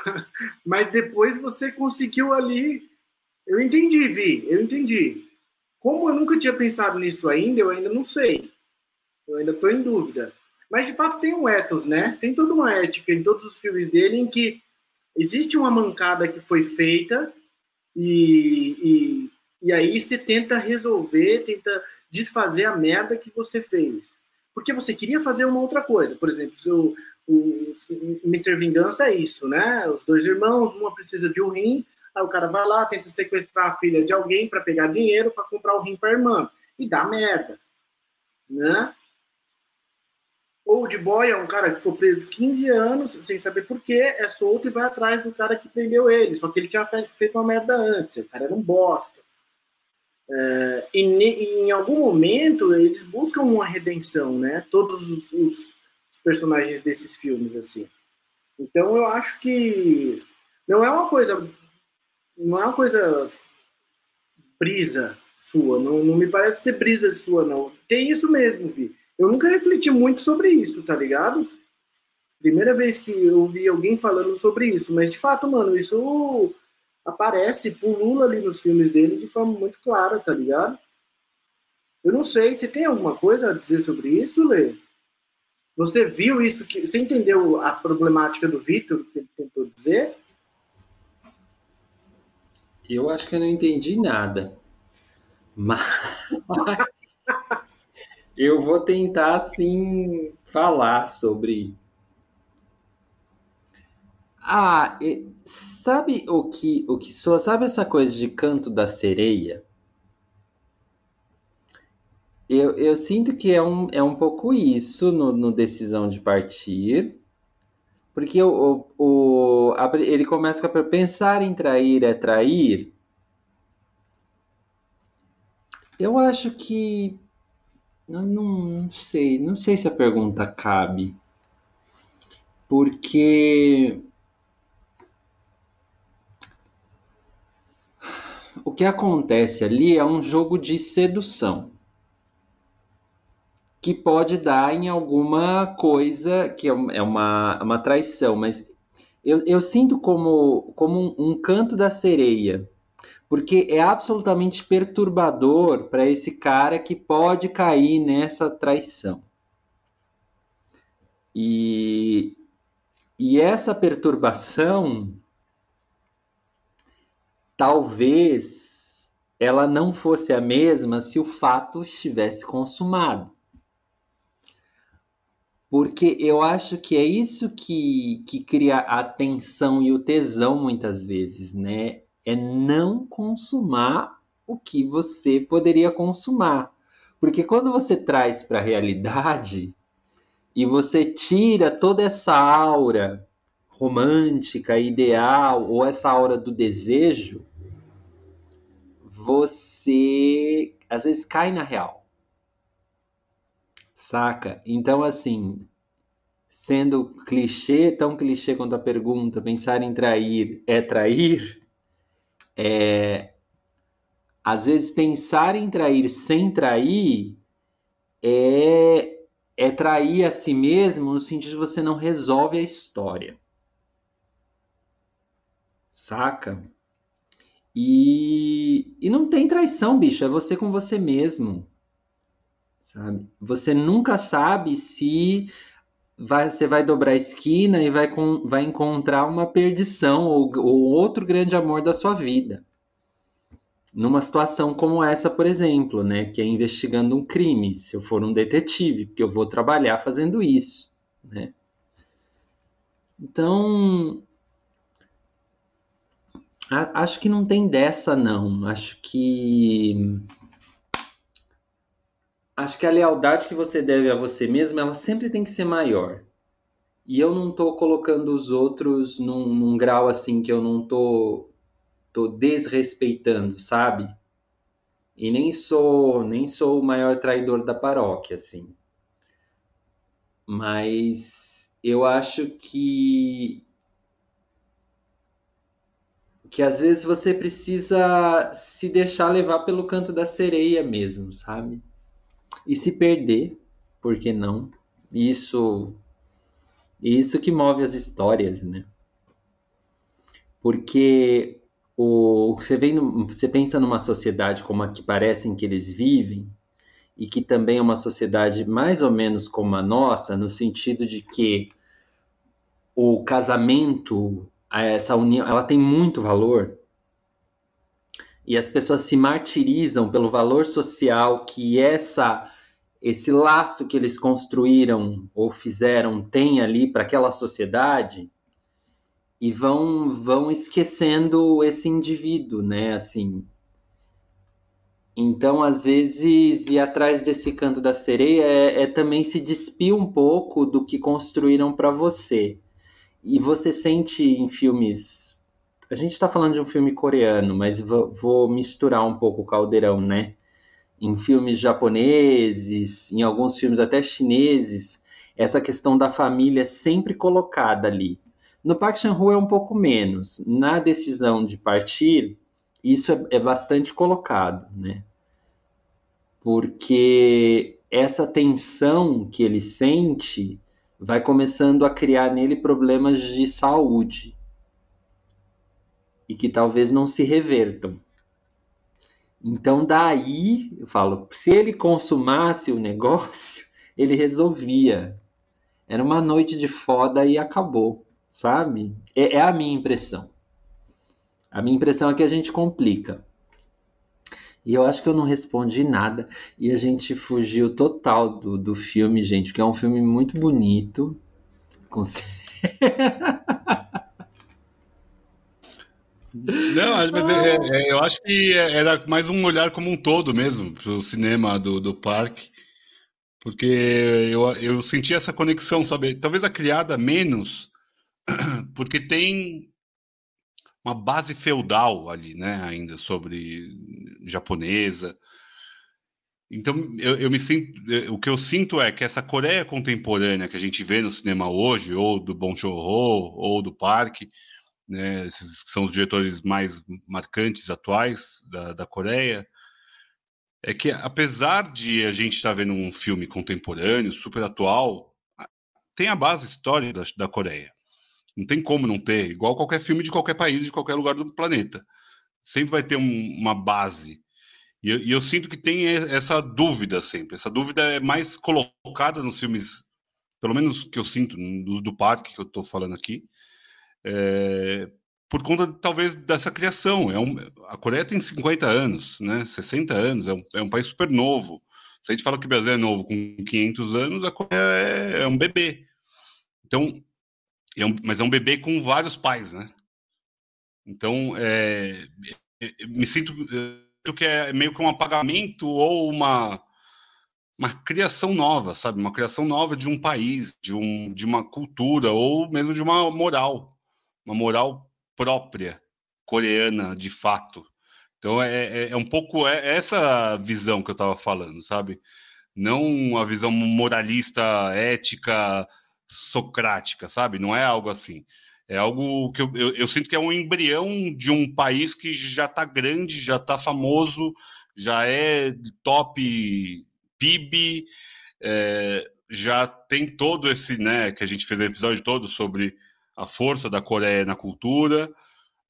Mas depois você conseguiu ali. Eu entendi, Vi, eu entendi. Como eu nunca tinha pensado nisso ainda, eu ainda não sei. Eu ainda estou em dúvida. Mas de fato tem um ethos, né? Tem toda uma ética em todos os filmes dele em que existe uma mancada que foi feita e, e, e aí você tenta resolver, tenta desfazer a merda que você fez. Porque você queria fazer uma outra coisa. Por exemplo, seu, o, o Mr. Vingança é isso, né? Os dois irmãos, uma precisa de um rim, aí o cara vai lá, tenta sequestrar a filha de alguém para pegar dinheiro para comprar o rim para irmã. E dá merda. Né? Old Boy é um cara que ficou preso 15 anos, sem saber porquê, é solto e vai atrás do cara que prendeu ele. Só que ele tinha feito uma merda antes, o cara era um bosta. É, e, e, em algum momento eles buscam uma redenção, né? Todos os, os personagens desses filmes, assim. Então eu acho que não é uma coisa, não é uma coisa brisa sua, não, não me parece ser brisa sua, não. Tem isso mesmo, Vi. Eu nunca refleti muito sobre isso, tá ligado? Primeira vez que eu vi alguém falando sobre isso, mas de fato, mano, isso aparece, pulula ali nos filmes dele de forma muito clara, tá ligado? Eu não sei, você tem alguma coisa a dizer sobre isso, Lê? Você viu isso? Que, você entendeu a problemática do Vitor, que ele tentou dizer? Eu acho que eu não entendi nada. Mas eu vou tentar, assim, falar sobre. Ah, sabe o que, o que soa? Sabe essa coisa de canto da sereia? Eu, eu sinto que é um, é um pouco isso no, no Decisão de Partir, porque o, o, o, ele começa com a pensar em trair é trair. Eu acho que. Não, não sei, não sei se a pergunta cabe. Porque. O que acontece ali é um jogo de sedução que pode dar em alguma coisa que é uma, é uma traição, mas eu, eu sinto como, como um, um canto da sereia, porque é absolutamente perturbador para esse cara que pode cair nessa traição. E, e essa perturbação, talvez ela não fosse a mesma se o fato estivesse consumado porque eu acho que é isso que, que cria a tensão e o tesão muitas vezes, né? É não consumar o que você poderia consumar. Porque quando você traz para a realidade e você tira toda essa aura romântica, ideal, ou essa aura do desejo, você às vezes cai na real. Saca? Então, assim, sendo clichê, tão clichê quanto a pergunta, pensar em trair é trair, é, às vezes pensar em trair sem trair é, é trair a si mesmo no sentido de você não resolve a história. Saca? E, e não tem traição, bicho, é você com você mesmo sabe? Você nunca sabe se vai, você vai dobrar a esquina e vai, com, vai encontrar uma perdição ou, ou outro grande amor da sua vida. Numa situação como essa, por exemplo, né, que é investigando um crime, se eu for um detetive, porque eu vou trabalhar fazendo isso, né? Então, acho que não tem dessa não. Acho que acho que a lealdade que você deve a você mesmo, ela sempre tem que ser maior. E eu não estou colocando os outros num, num, grau assim que eu não tô, tô desrespeitando, sabe? E nem sou nem sou o maior traidor da paróquia, assim. Mas eu acho que que às vezes você precisa se deixar levar pelo canto da sereia mesmo, sabe? E se perder, por que não? Isso isso que move as histórias, né? Porque o, você, vem, você pensa numa sociedade como a que parecem que eles vivem, e que também é uma sociedade mais ou menos como a nossa, no sentido de que o casamento, essa união, ela tem muito valor, e as pessoas se martirizam pelo valor social que essa esse laço que eles construíram ou fizeram tem ali para aquela sociedade e vão vão esquecendo esse indivíduo, né? Assim. Então, às vezes, ir atrás desse canto da sereia é, é também se despir um pouco do que construíram para você. E você sente em filmes. A gente está falando de um filme coreano, mas vou, misturar um pouco o caldeirão, né? em filmes japoneses, em alguns filmes até chineses, essa questão da família é sempre colocada ali. No Park Chan-wook é um pouco menos. Na decisão de partir, isso é, é bastante colocado, né? Porque essa tensão que ele sente vai começando a criar nele problemas de saúde e que talvez não se revertam. Então, daí, eu falo, se ele consumasse o negócio, ele resolvia. Era uma noite de foda e acabou, sabe? É, é a minha impressão. A minha impressão é que a gente complica. E eu acho que eu não respondi nada. E a gente fugiu total do, do filme, gente, porque é um filme muito bonito. Com... Não, mas é, é, eu acho que era mais um olhar como um todo mesmo para o cinema do, do parque, porque eu, eu senti essa conexão, sabe? Talvez a criada menos, porque tem uma base feudal ali, né? Ainda sobre japonesa. Então, eu, eu, me sinto, o que eu sinto é que essa Coreia contemporânea que a gente vê no cinema hoje, ou do Bong Joon-ho, ou do Parque, né, esses são os diretores mais marcantes atuais da, da Coreia, é que apesar de a gente estar vendo um filme contemporâneo, super atual, tem a base histórica da, da Coreia. Não tem como não ter, igual qualquer filme de qualquer país, de qualquer lugar do planeta. Sempre vai ter um, uma base. E eu, e eu, sinto que tem essa dúvida sempre. Essa dúvida é mais colocada nos filmes, pelo menos que eu sinto, do, do parque que eu estou falando aqui, é, por conta, talvez, dessa criação. É um, a Coreia tem 50 anos, né, 60 anos, é um, é um país super novo. Se a gente fala que o Brasil é novo com 500 anos, a Coreia é, é um bebê. Então, é um, mas é um bebê com vários pais, né? Então, é, é me sinto que é meio que um apagamento ou uma uma criação nova, sabe? Uma criação nova de um país, de, um, de uma cultura ou mesmo de uma moral uma moral própria coreana, de fato. Então é, é, é um pouco é, essa visão que eu estava falando, sabe? Não a visão moralista, ética, socrática, sabe? Não é algo assim. É algo que eu, eu, eu sinto que é um embrião de um país que já está grande, já está famoso, já é top PIB, é, já tem todo esse, né, que a gente fez o episódio todo sobre a força da Coreia na cultura.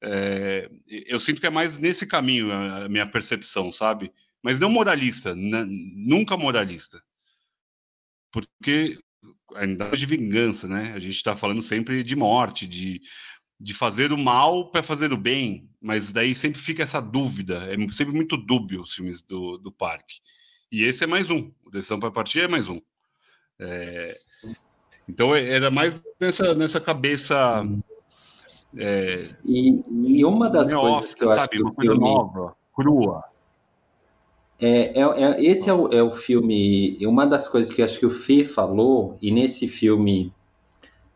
É, eu sinto que é mais nesse caminho a minha percepção, sabe? Mas não moralista, nunca moralista. porque ainda de vingança, né? A gente está falando sempre de morte, de, de fazer o mal para fazer o bem, mas daí sempre fica essa dúvida, é sempre muito dúbio os filmes do, do parque. E esse é mais um, o Decisão para Partir é mais um. É, então é, era mais nessa, nessa cabeça. É, e, e, uma das coisas que eu sabe, acho uma coisa filme... nova, crua. É, é, é, esse é o, é o filme. Uma das coisas que acho que o Fê falou, e nesse filme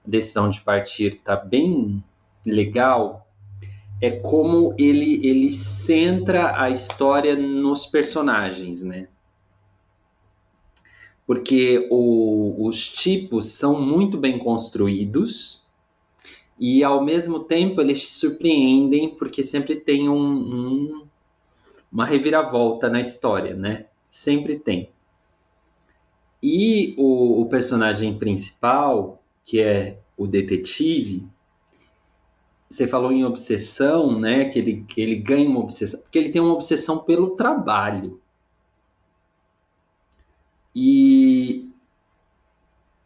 Decisão de Partir tá bem legal, é como ele, ele centra a história nos personagens, né? Porque o, os tipos são muito bem construídos e, ao mesmo tempo, eles te surpreendem porque sempre tem um, um uma reviravolta na história, né? Sempre tem. E o, o personagem principal, que é o detetive, você falou em obsessão, né? Que ele, que ele ganha uma obsessão, porque ele tem uma obsessão pelo trabalho. E,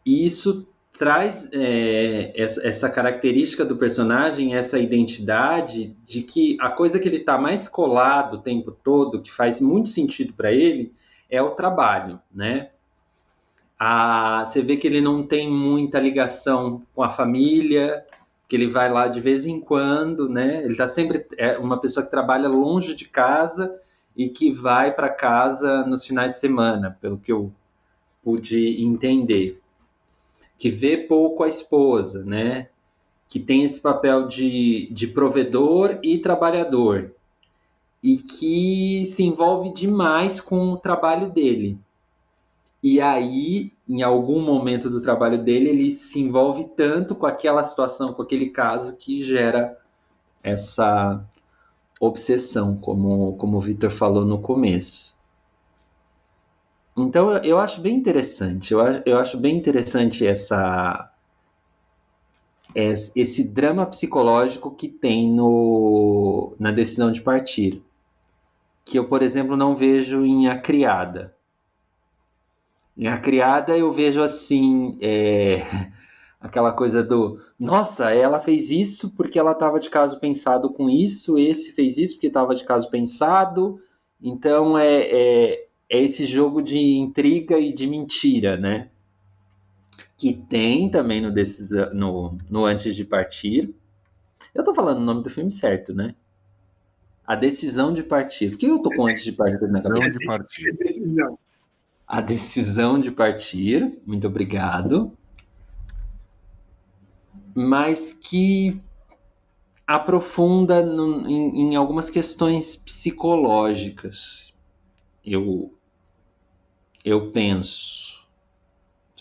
isso traz é, essa, essa, característica do personagem, essa identidade de que a coisa que ele está mais colado o tempo todo, que faz muito sentido para ele, é o trabalho, né? A, você vê que ele não tem muita ligação com a família, que ele vai lá de vez em quando, né? Ele está sempre é uma pessoa que trabalha longe de casa e que vai para casa nos finais de semana, pelo que eu pude entender que vê pouco a esposa, né? Que tem esse papel de, de provedor e trabalhador e que se envolve demais com o trabalho dele. E aí, em algum momento do trabalho dele, ele se envolve tanto com aquela situação, com aquele caso, que gera essa obsessão, como, como o Victor falou no começo. Então eu acho bem interessante, eu acho, eu acho bem interessante essa esse drama psicológico que tem no, na decisão de partir, que eu, por exemplo, não vejo em A Criada. Em A Criada eu vejo assim, é, aquela coisa do, nossa, ela fez isso porque ela estava de caso pensado com isso, esse fez isso porque estava de caso pensado, então é, é é esse jogo de intriga e de mentira, né? Que tem também no, no, no Antes de Partir. Eu tô falando o nome do filme certo, né? A Decisão de Partir. Por que eu tô com Antes de Partir na cabeça? De partir. Decisão. A Decisão de Partir. Muito obrigado. Mas que aprofunda no, em, em algumas questões psicológicas. Eu eu penso.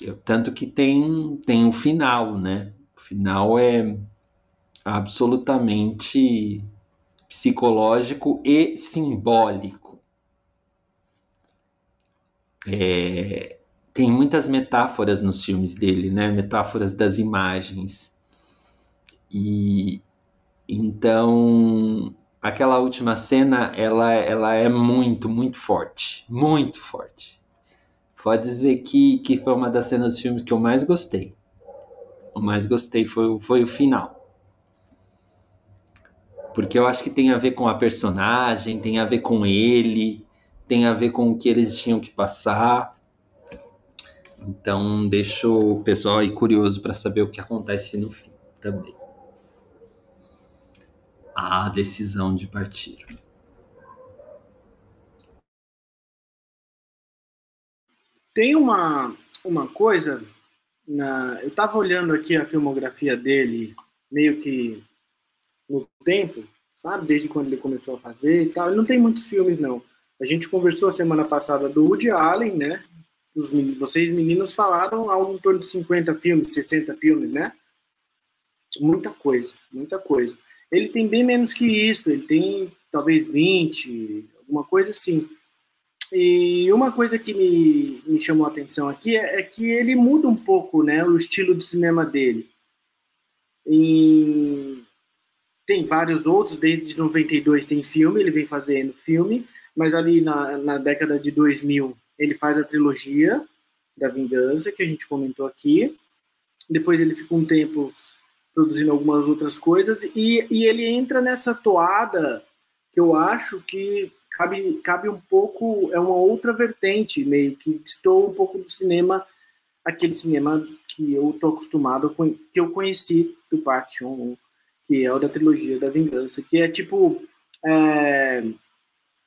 Eu, tanto que tem, tem um final, né? O final é absolutamente psicológico e simbólico. É, tem muitas metáforas nos filmes dele, né? Metáforas das imagens. E então aquela última cena, ela, ela é muito, muito forte, muito forte. Pode dizer que, que foi uma das cenas dos filmes que eu mais gostei. O mais gostei foi, foi o final. Porque eu acho que tem a ver com a personagem, tem a ver com ele, tem a ver com o que eles tinham que passar. Então, deixo o pessoal aí curioso para saber o que acontece no fim também. A decisão de partir. Tem uma, uma coisa, na, eu estava olhando aqui a filmografia dele, meio que no tempo, sabe? Desde quando ele começou a fazer e tal. Ele não tem muitos filmes, não. A gente conversou a semana passada do Woody Allen, né? Os, vocês meninos falaram algo em torno de 50 filmes, 60 filmes, né? Muita coisa, muita coisa. Ele tem bem menos que isso, ele tem talvez 20, alguma coisa assim. E uma coisa que me, me chamou a atenção aqui é, é, que ele muda um pouco né, o estilo de cinema dele. E tem vários outros, desde 92 tem filme, ele vem fazendo filme, mas ali na, na década de 2000 ele faz a trilogia, da Vingança, que a gente comentou aqui. Depois ele fica um tempo produzindo algumas outras coisas e, e ele entra nessa toada que eu acho que cabe, cabe um pouco, é uma outra vertente, meio que estou um pouco do cinema, aquele cinema que eu tô acostumado, que eu conheci do Park Chan-wook, que é o da trilogia da Vingança, que é tipo é,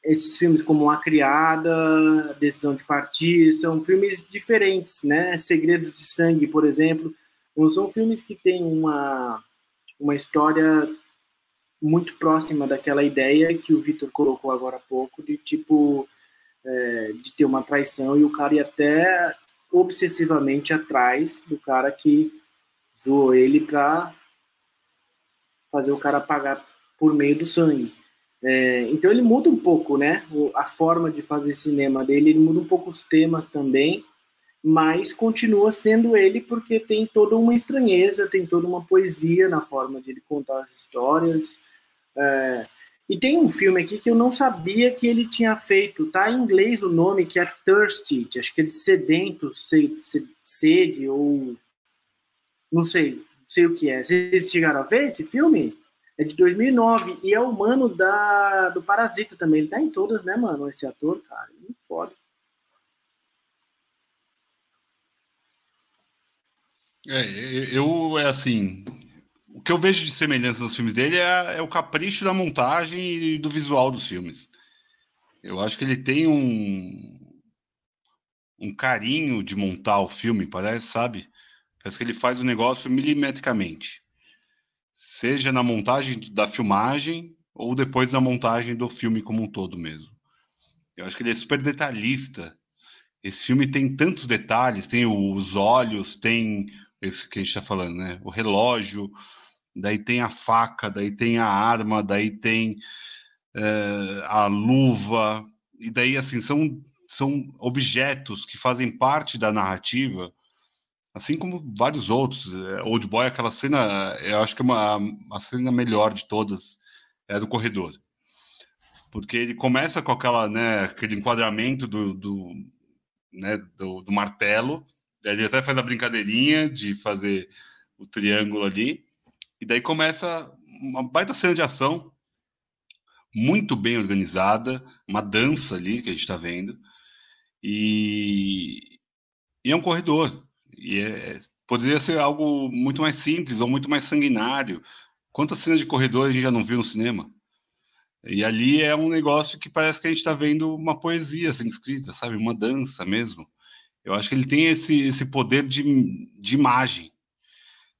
esses filmes como A Criada, Decisão de Partir, são filmes diferentes, né? Segredos de Sangue, por exemplo, não são filmes que têm uma, uma história muito próxima daquela ideia que o Vitor colocou agora há pouco, de tipo, é, de ter uma traição e o cara ir até obsessivamente atrás do cara que zoou ele para fazer o cara pagar por meio do sangue. É, então ele muda um pouco, né? A forma de fazer cinema dele, ele muda um pouco os temas também, mas continua sendo ele porque tem toda uma estranheza, tem toda uma poesia na forma de ele contar as histórias. É, e tem um filme aqui que eu não sabia que ele tinha feito, tá em inglês o nome, que é Thirsty, acho que é de sedento, sede, sede ou não sei, sei o que é. Vocês chegaram a ver esse filme? É de 2009 e é o mano da, do Parasita também. Ele tá em todas, né, mano? Esse ator, cara. Muito foda. É, eu, é assim. O que eu vejo de semelhança nos filmes dele é, é o capricho da montagem e do visual dos filmes. Eu acho que ele tem um, um carinho de montar o filme, parece, sabe? Parece que ele faz o negócio milimetricamente seja na montagem da filmagem ou depois na montagem do filme como um todo mesmo. Eu acho que ele é super detalhista. Esse filme tem tantos detalhes, tem os olhos, tem esse que a gente está falando, né? O relógio, daí tem a faca, daí tem a arma, daí tem é, a luva, e daí assim são são objetos que fazem parte da narrativa Assim como vários outros. É, Old Boy, aquela cena, eu acho que é uma, a cena melhor de todas é do corredor. Porque ele começa com aquela, né, aquele enquadramento do, do, né, do, do martelo, ele até faz a brincadeirinha de fazer o triângulo ali, e daí começa uma baita cena de ação, muito bem organizada, uma dança ali que a gente está vendo, e, e é um corredor. E é, poderia ser algo muito mais simples ou muito mais sanguinário. Quantas cenas de corredor a gente já não viu no cinema? E ali é um negócio que parece que a gente está vendo uma poesia sendo escrita, sabe? Uma dança mesmo. Eu acho que ele tem esse, esse poder de, de imagem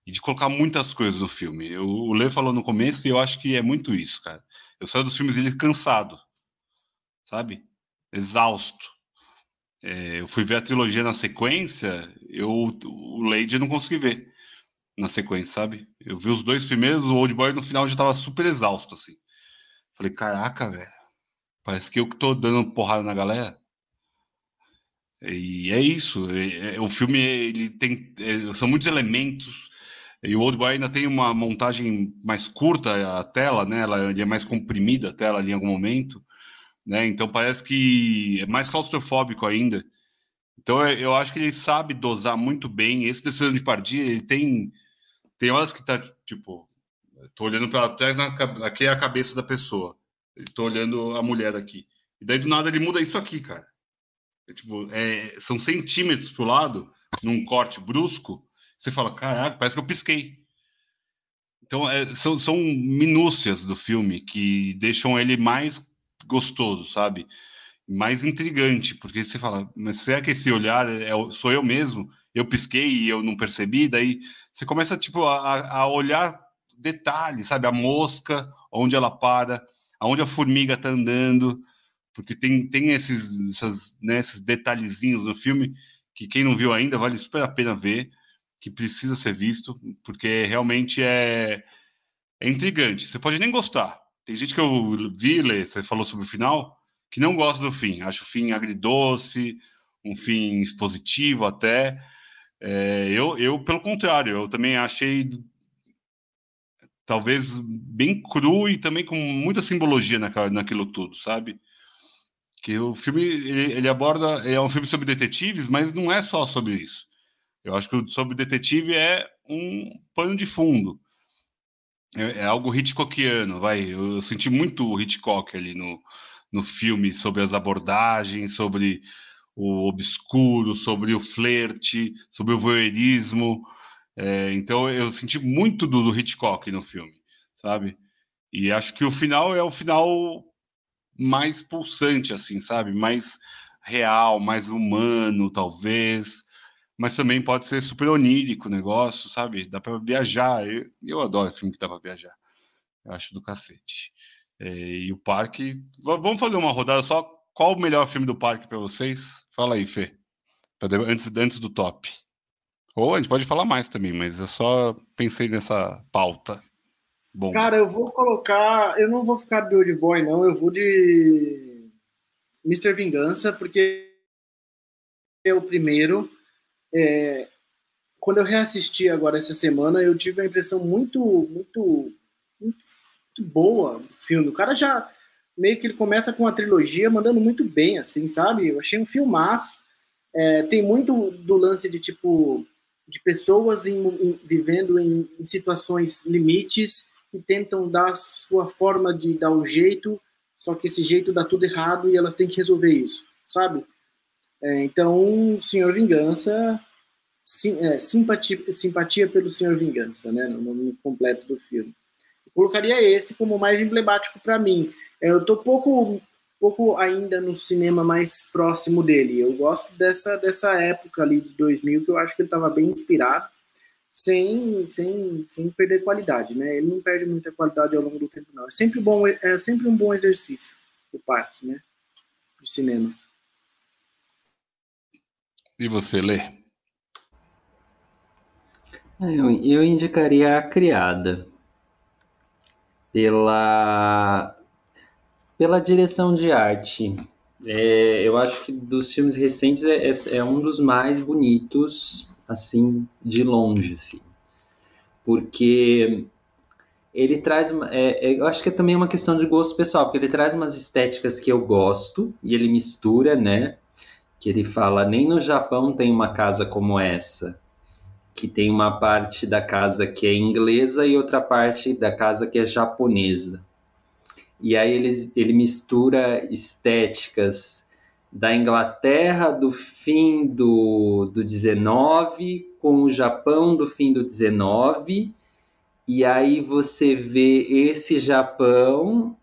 e de colocar muitas coisas no filme. Eu, o Lê falou no começo e eu acho que é muito isso, cara. Eu saio dos filmes dele cansado, sabe? Exausto. É, eu fui ver a trilogia na sequência, eu o Lady não consegui ver na sequência, sabe? Eu vi os dois primeiros, o Old Boy no final já tava super exausto, assim. Falei, caraca, velho, parece que eu que tô dando porrada na galera. E é isso, é, é, o filme ele tem, é, são muitos elementos, e o Old Boy ainda tem uma montagem mais curta, a tela, né? Ela é mais comprimida a tela ali em algum momento né? Então parece que é mais claustrofóbico ainda. Então eu acho que ele sabe dosar muito bem. Esse decisão de partida, ele tem tem horas que tá tipo, tô olhando para trás, aqui é a cabeça da pessoa. Tô olhando a mulher aqui. E daí do nada ele muda isso aqui, cara. É, tipo, é, são centímetros pro lado, num corte brusco. Você fala, caraca, parece que eu pisquei. Então, é, são, são minúcias do filme que deixam ele mais gostoso, sabe? Mais intrigante, porque você fala, mas será que esse olhar é, sou eu mesmo? Eu pisquei e eu não percebi, daí você começa tipo a, a olhar detalhes, sabe? A mosca, onde ela para, aonde a formiga está andando, porque tem, tem esses, essas, né, esses detalhezinhos no filme que quem não viu ainda vale super a pena ver, que precisa ser visto, porque realmente é, é intrigante. Você pode nem gostar, tem gente que eu vi, Lê, você falou sobre o final, que não gosta do fim. Acho o fim agridoce, um fim expositivo até. É, eu, eu, pelo contrário, eu também achei talvez bem cru e também com muita simbologia naquilo tudo, sabe? Que o filme ele, ele aborda é um filme sobre detetives, mas não é só sobre isso. Eu acho que o sobre detetive é um pano de fundo. É, é algo Hitchcockiano, vai. Eu, eu senti muito Hitchcock ali no, no filme sobre as abordagens, sobre o obscuro, sobre o flerte, sobre o voyeurismo. É, então eu senti muito do, do, Hitchcock no filme, sabe? E acho que o final é o final mais pulsante, assim, sabe? Mais real, mais humano, talvez. Mas também pode ser super onírico o negócio, sabe? Dá para viajar. Eu, eu adoro filme que dá para viajar. Eu acho do cacete. É, e o parque. Vamos fazer uma rodada só. Qual o melhor filme do parque para vocês? Fala aí, Fê. Antes, antes do top. Ou a gente pode falar mais também, mas eu só pensei nessa pauta. Bom. Cara, eu vou colocar. Eu não vou ficar de Old Boy, não. Eu vou de Mr. Vingança, porque é o primeiro. É... Quando eu reassisti agora essa semana, eu tive a impressão muito, muito, muito, muito boa do filme. O cara já meio que ele começa com a trilogia mandando muito bem, assim, sabe? Eu achei um filmaço. É, tem muito do lance de tipo de pessoas em, em, vivendo em, em, situações limites que tentam dar sua forma de dar um jeito, só que esse jeito dá tudo errado e elas têm que resolver isso, sabe? É, então, Senhor Vingança, sim, é, simpatia, simpatia pelo Senhor Vingança, né? No nome completo do filme. Eu colocaria esse como mais emblemático para mim. É, eu tô pouco pouco ainda no cinema mais próximo dele. Eu gosto dessa, dessa época ali de 2000, que eu acho que ele estava bem inspirado, sem, sem, sem perder qualidade, né? Ele não perde muita qualidade ao longo do tempo, não. É sempre, bom, é sempre um bom exercício o parque, né? De cinema. E você, Lê? Eu, eu indicaria a criada pela pela direção de arte. É, eu acho que dos filmes recentes é, é, é, um dos mais bonitos, assim, de longe, assim. Porque ele traz, é, é, eu acho que é também uma questão de gosto pessoal, porque ele traz umas estéticas que eu gosto e ele mistura, né? Que ele fala, nem no Japão tem uma casa como essa, que tem uma parte da casa que é inglesa e outra parte da casa que é japonesa. E aí ele, ele mistura estéticas da Inglaterra do fim do, do 19 com o Japão do fim do 19. E aí você vê esse Japão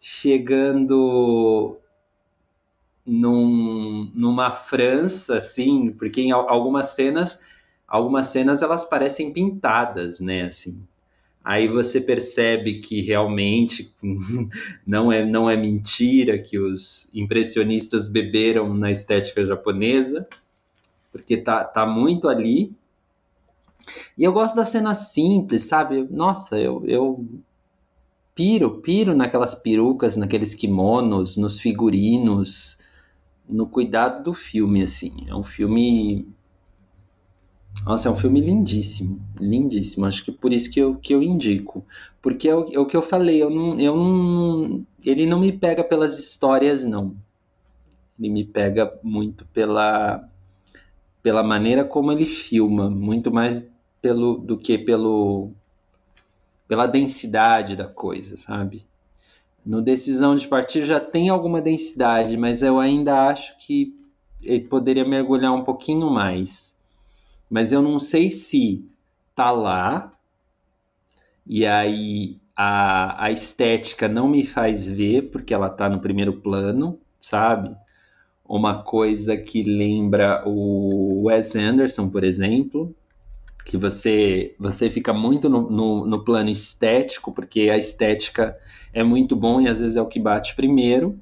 chegando num, numa França, assim, porque em algumas cenas, algumas cenas elas parecem pintadas, né, assim. Aí você percebe que realmente não é, não é mentira que os impressionistas beberam na estética japonesa, porque tá, tá muito ali. E eu gosto da cena simples, sabe? Nossa, eu, eu piro, piro naquelas perucas, naqueles kimonos, nos figurinos, no cuidado do filme, assim. É um filme nossa, é um filme lindíssimo, lindíssimo. Acho que por isso que eu, que eu indico. Porque é o, é o que eu falei, eu não, eu não, ele não me pega pelas histórias, não. Ele me pega muito pela, pela maneira como ele filma, muito mais pelo, do que pelo, pela densidade da coisa, sabe? No Decisão de Partir já tem alguma densidade, mas eu ainda acho que ele poderia mergulhar um pouquinho mais mas eu não sei se tá lá e aí a, a estética não me faz ver porque ela tá no primeiro plano, sabe? Uma coisa que lembra o Wes Anderson, por exemplo, que você você fica muito no, no, no plano estético, porque a estética é muito bom e às vezes é o que bate primeiro.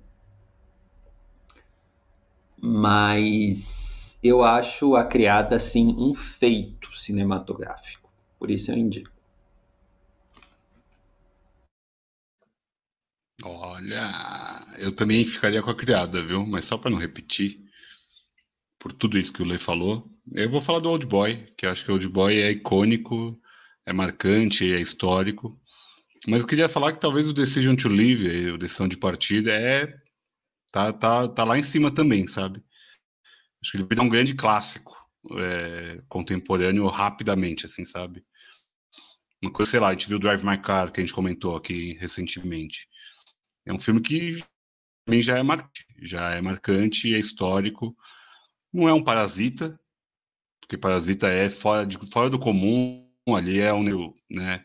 Mas eu acho a criada assim um feito cinematográfico. Por isso eu indico. Olha, eu também ficaria com a criada, viu? Mas só para não repetir, por tudo isso que o Lei falou, eu vou falar do Old Boy, que acho que o Old Boy é icônico, é marcante, é histórico. Mas eu queria falar que talvez o Decision to Live, o Decisão de Partida, é Tá, tá, tá lá em cima também, sabe? Acho que ele vai um grande clássico é, contemporâneo rapidamente, assim, sabe? Uma coisa, sei lá, a gente viu Drive My Car, que a gente comentou aqui recentemente. É um filme que também já é marcante, já é marcante, é histórico. Não é um parasita, porque parasita é fora, de, fora do comum, ali é um, né?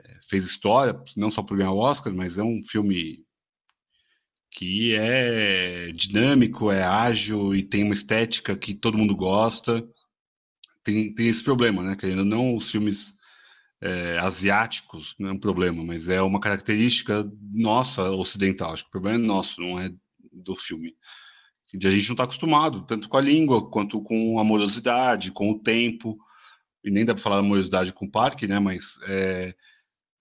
É, fez história, não só por ganhar o Oscar, mas é um filme que é dinâmico, é ágil e tem uma estética que todo mundo gosta. Tem, tem esse problema, né? Querendo não, os filmes é, asiáticos não é um problema, mas é uma característica nossa ocidental. Acho que o problema é nosso, não é do filme. De a gente não está acostumado, tanto com a língua quanto com a amorosidade, com o tempo. E nem dá para falar amorosidade com o parque, né? Mas é,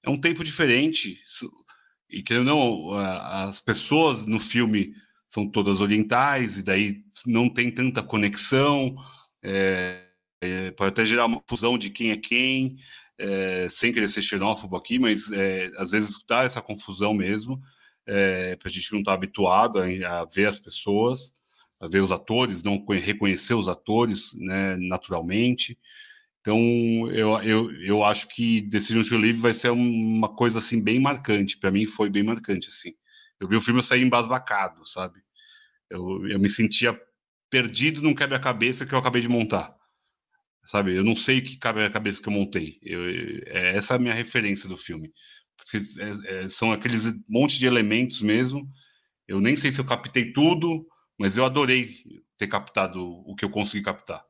é um tempo diferente e que não as pessoas no filme são todas orientais e daí não tem tanta conexão é, é, pode até gerar uma fusão de quem é quem é, sem querer ser xenófobo aqui mas é, às vezes dá essa confusão mesmo é, para a gente não estar tá habituado a, a, ver as pessoas ver os atores não reconhecer os atores né, naturalmente então, eu, eu, eu acho que Decision to Live vai ser uma coisa, assim, bem marcante. Para mim, foi bem marcante, assim. Eu vi o filme e saí embasbacado, sabe? Eu, eu me sentia perdido num quebra-cabeça que eu acabei de montar. Sabe? Eu não sei que quebra-cabeça que eu montei. Eu, é, essa é a minha referência do filme. É, é, são aqueles monte de elementos mesmo. Eu nem sei se eu captei tudo, mas eu adorei ter captado o que eu consegui captar.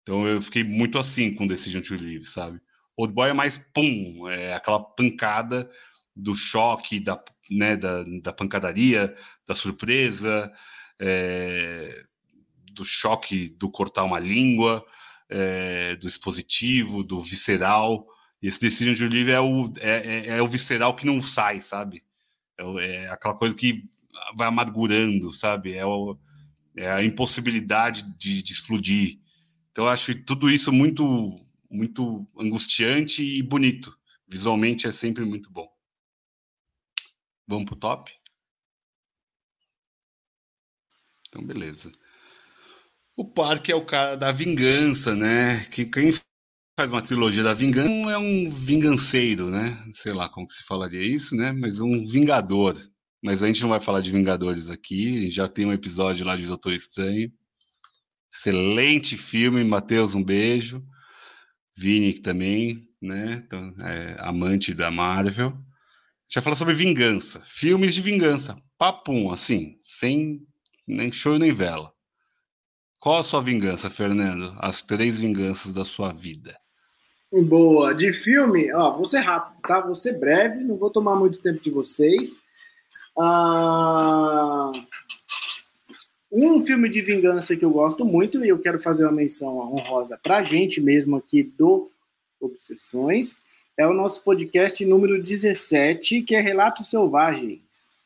Então eu fiquei muito assim com Decision to Live, sabe? Old Boy é mais pum, é aquela pancada do choque, da, né, da, da pancadaria, da surpresa, é, do choque do cortar uma língua, é, do expositivo, do visceral. E esse Decision to Live é o, é, é, é o visceral que não sai, sabe? É, é, aquela coisa que vai amargurando, sabe? É, o, é a impossibilidade de, de explodir então, acho tudo isso muito, muito angustiante e bonito. Visualmente é sempre muito bom. Vamos para o top? Então, beleza. O Parque é o cara da vingança, né? Que quem faz uma trilogia da vingança é um vinganceiro, né? Sei lá como se falaria isso, né? Mas um vingador. Mas a gente não vai falar de Vingadores aqui. Já tem um episódio lá de Doutor Estranho. Excelente filme, Matheus, um beijo. Vini também, né? Então, é, amante da Marvel. Já falou sobre vingança, filmes de vingança, papum, assim, sem nem show nem vela. Qual a sua vingança, Fernando? As três vinganças da sua vida. Boa, de filme, ó, vou ser rápido, tá? Vou ser breve, não vou tomar muito tempo de vocês. Ah, um filme de vingança que eu gosto muito, e eu quero fazer uma menção honrosa para a gente mesmo aqui do Obsessões, é o nosso podcast número 17, que é Relatos Selvagens.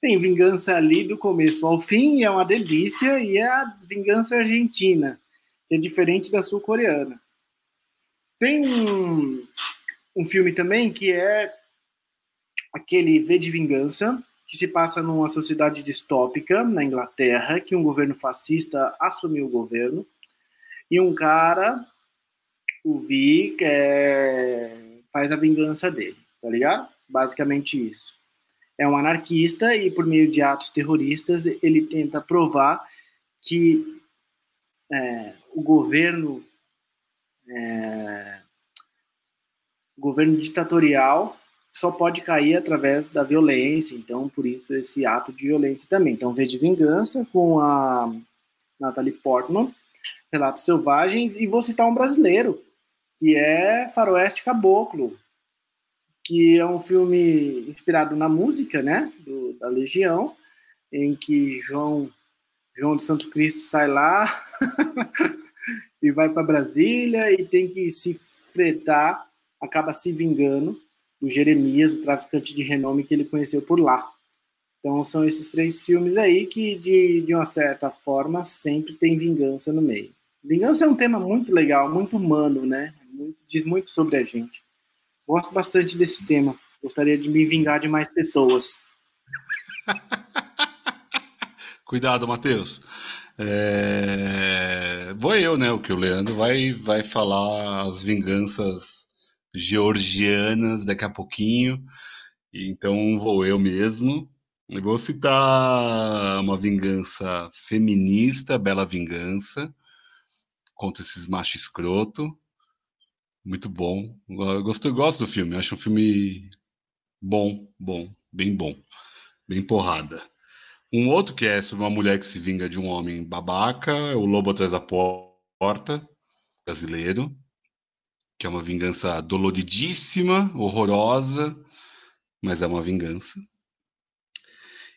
Tem vingança ali do começo ao fim, e é uma delícia, e é a vingança argentina, que é diferente da sul-coreana. Tem um, um filme também que é aquele V de Vingança, que se passa numa sociedade distópica na Inglaterra, que um governo fascista assumiu o governo, e um cara, o Vi, é, faz a vingança dele, tá ligado? Basicamente isso. É um anarquista e, por meio de atos terroristas, ele tenta provar que é, o governo é, governo ditatorial só pode cair através da violência, então por isso esse ato de violência também. Então, V de Vingança com a Natalie Portman, Relatos Selvagens, e vou citar um brasileiro, que é Faroeste Caboclo, que é um filme inspirado na música, né, do, da Legião, em que João João de Santo Cristo sai lá e vai para Brasília e tem que se fretar, acaba se vingando do Jeremias, o traficante de renome que ele conheceu por lá. Então são esses três filmes aí que, de, de uma certa forma, sempre tem vingança no meio. Vingança é um tema muito legal, muito humano, né? Muito, diz muito sobre a gente. Gosto bastante desse tema. Gostaria de me vingar de mais pessoas. Cuidado, Matheus. É... Vou eu, né? O que o Leandro vai, vai falar as vinganças georgianas daqui a pouquinho. Então vou eu mesmo. Vou citar uma vingança feminista, Bela Vingança, contra esses machos escroto. Muito bom. Eu gosto, gosto do filme. Acho um filme bom, bom, bem bom. Bem porrada. Um outro que é sobre uma mulher que se vinga de um homem babaca, é o Lobo Atrás da Porta, brasileiro, que é uma vingança doloridíssima, horrorosa, mas é uma vingança.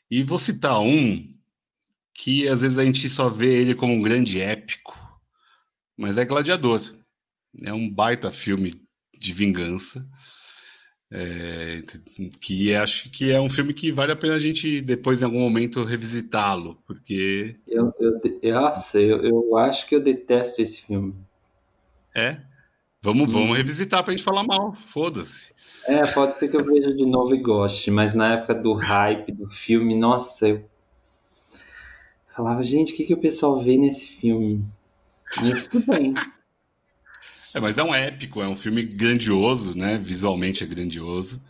E vou citar um que às vezes a gente só vê ele como um grande épico, mas é Gladiador. É um baita filme de vingança. É, que acho que é um filme que vale a pena a gente depois em algum momento revisitá-lo, porque eu, eu, nossa, eu, eu acho que eu detesto esse filme. É, vamos, hum. vamos revisitar para a gente falar mal, foda-se. É, pode ser que eu veja de novo e goste, mas na época do hype do filme, nossa, eu falava, gente, o que, que o pessoal vê nesse filme? Isso tudo bem. É, mas é um épico, é um filme grandioso, né? Visualmente é grandioso.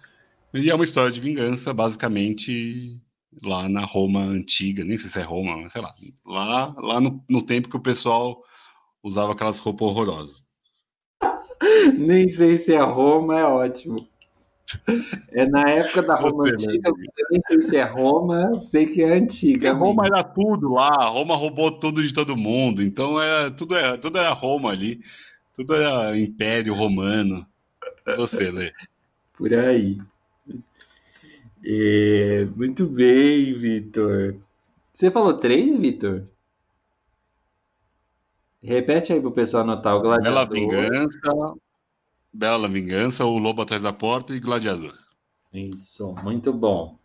E é uma história de vingança, basicamente, lá na Roma antiga, nem sei se é Roma, mas sei lá. Lá, lá no, no tempo que o pessoal usava aquelas roupas horrorosas. Nem sei se é Roma, é ótimo. É na época da Roma antiga, eu nem sei se é Roma, sei que é antiga. Roma era tudo lá, Roma roubou tudo de todo mundo, então é, tudo, é, tudo era Roma ali. Tudo é Império Romano. Você, Lê. Por aí. É, muito bem, Vitor. Você falou três, Vitor? Repete aí pro pessoal anotar o Gladiador. Bela Vingança, Bela Vingança, O Lobo Atrás da Porta e Gladiador. Isso, muito bom.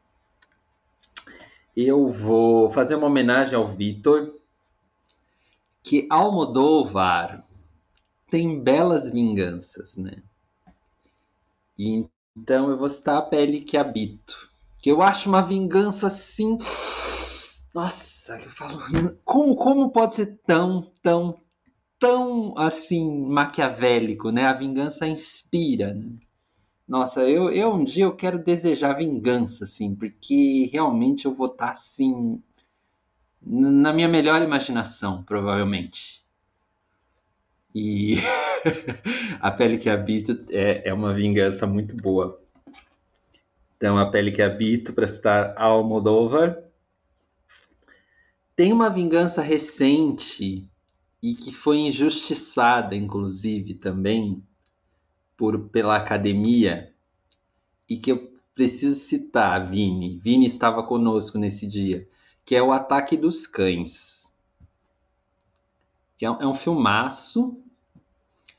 Eu vou fazer uma homenagem ao Vitor, que Almodóvar tem belas vinganças, né? E, então eu vou citar a pele que habito. Que eu acho uma vingança assim. Nossa, eu falo. Como, como pode ser tão, tão, tão assim maquiavélico, né? A vingança inspira, né? Nossa, eu, eu um dia eu quero desejar vingança, assim, porque realmente eu vou estar assim na minha melhor imaginação, provavelmente. E a pele que habito é, é uma vingança muito boa. Então, a pele que habito, para citar Almodóvar. Tem uma vingança recente e que foi injustiçada, inclusive, também por, pela academia, e que eu preciso citar, Vini. Vini estava conosco nesse dia, que é o Ataque dos Cães. Que é um, é um filmaço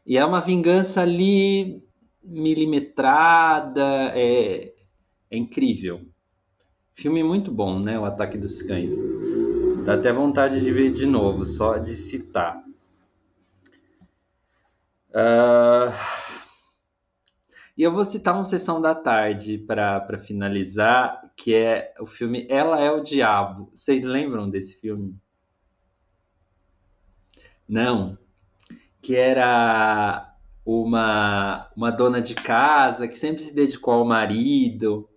e é uma vingança ali milimetrada, é, é incrível. Filme muito bom, né? O Ataque dos Cães. Dá até vontade de ver de novo, só de citar. Uh... E eu vou citar uma sessão da tarde para finalizar, que é o filme Ela é o Diabo. Vocês lembram desse filme? Não que era uma, uma dona de casa que sempre se dedicou ao marido.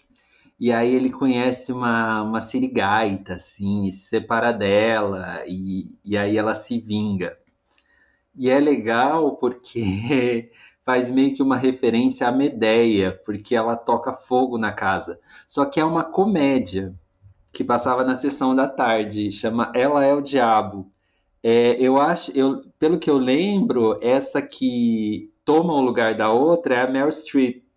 E aí ele conhece uma, uma sirigaita, assim, e se separa dela, e, e aí ela se vinga. E é legal porque faz meio que uma referência à Medeia, porque ela toca fogo na casa. Só que é uma comédia que passava na sessão da tarde, chama Ela é o Diabo. É, eu acho, eu, pelo que eu lembro, essa que toma o lugar da outra é a Meryl Streep.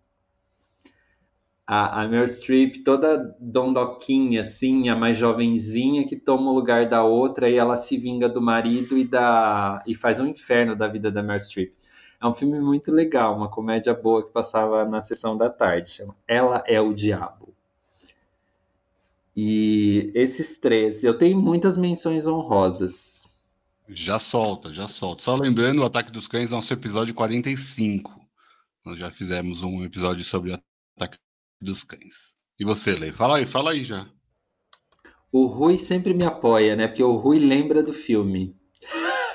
A, a Meryl Streep toda dondoquinha, assim, a mais jovenzinha, que toma o lugar da outra e ela se vinga do marido e, da, e faz um inferno da vida da Meryl Streep. É um filme muito legal, uma comédia boa que passava na sessão da tarde. Chama Ela é o Diabo. E esses três, eu tenho muitas menções honrosas. Já solta, já solta. Só lembrando, o Ataque dos Cães é nosso episódio 45. Nós já fizemos um episódio sobre o Ataque dos Cães. E você, Lei? Fala aí, fala aí já. O Rui sempre me apoia, né? Porque o Rui lembra do filme.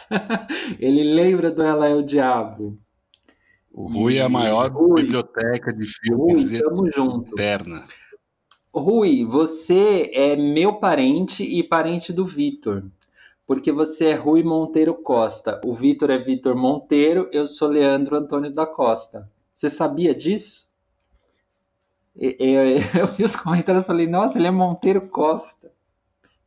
Ele lembra do Ela é o Diabo. O Rui é a maior Rui, biblioteca de filmes Rui, tamo junto. eterna. Rui, você é meu parente e parente do Vitor. Porque você é Rui Monteiro Costa. O Vitor é Vitor Monteiro, eu sou Leandro Antônio da Costa. Você sabia disso? Eu, vi os comentários e falei, nossa, ele é Monteiro Costa.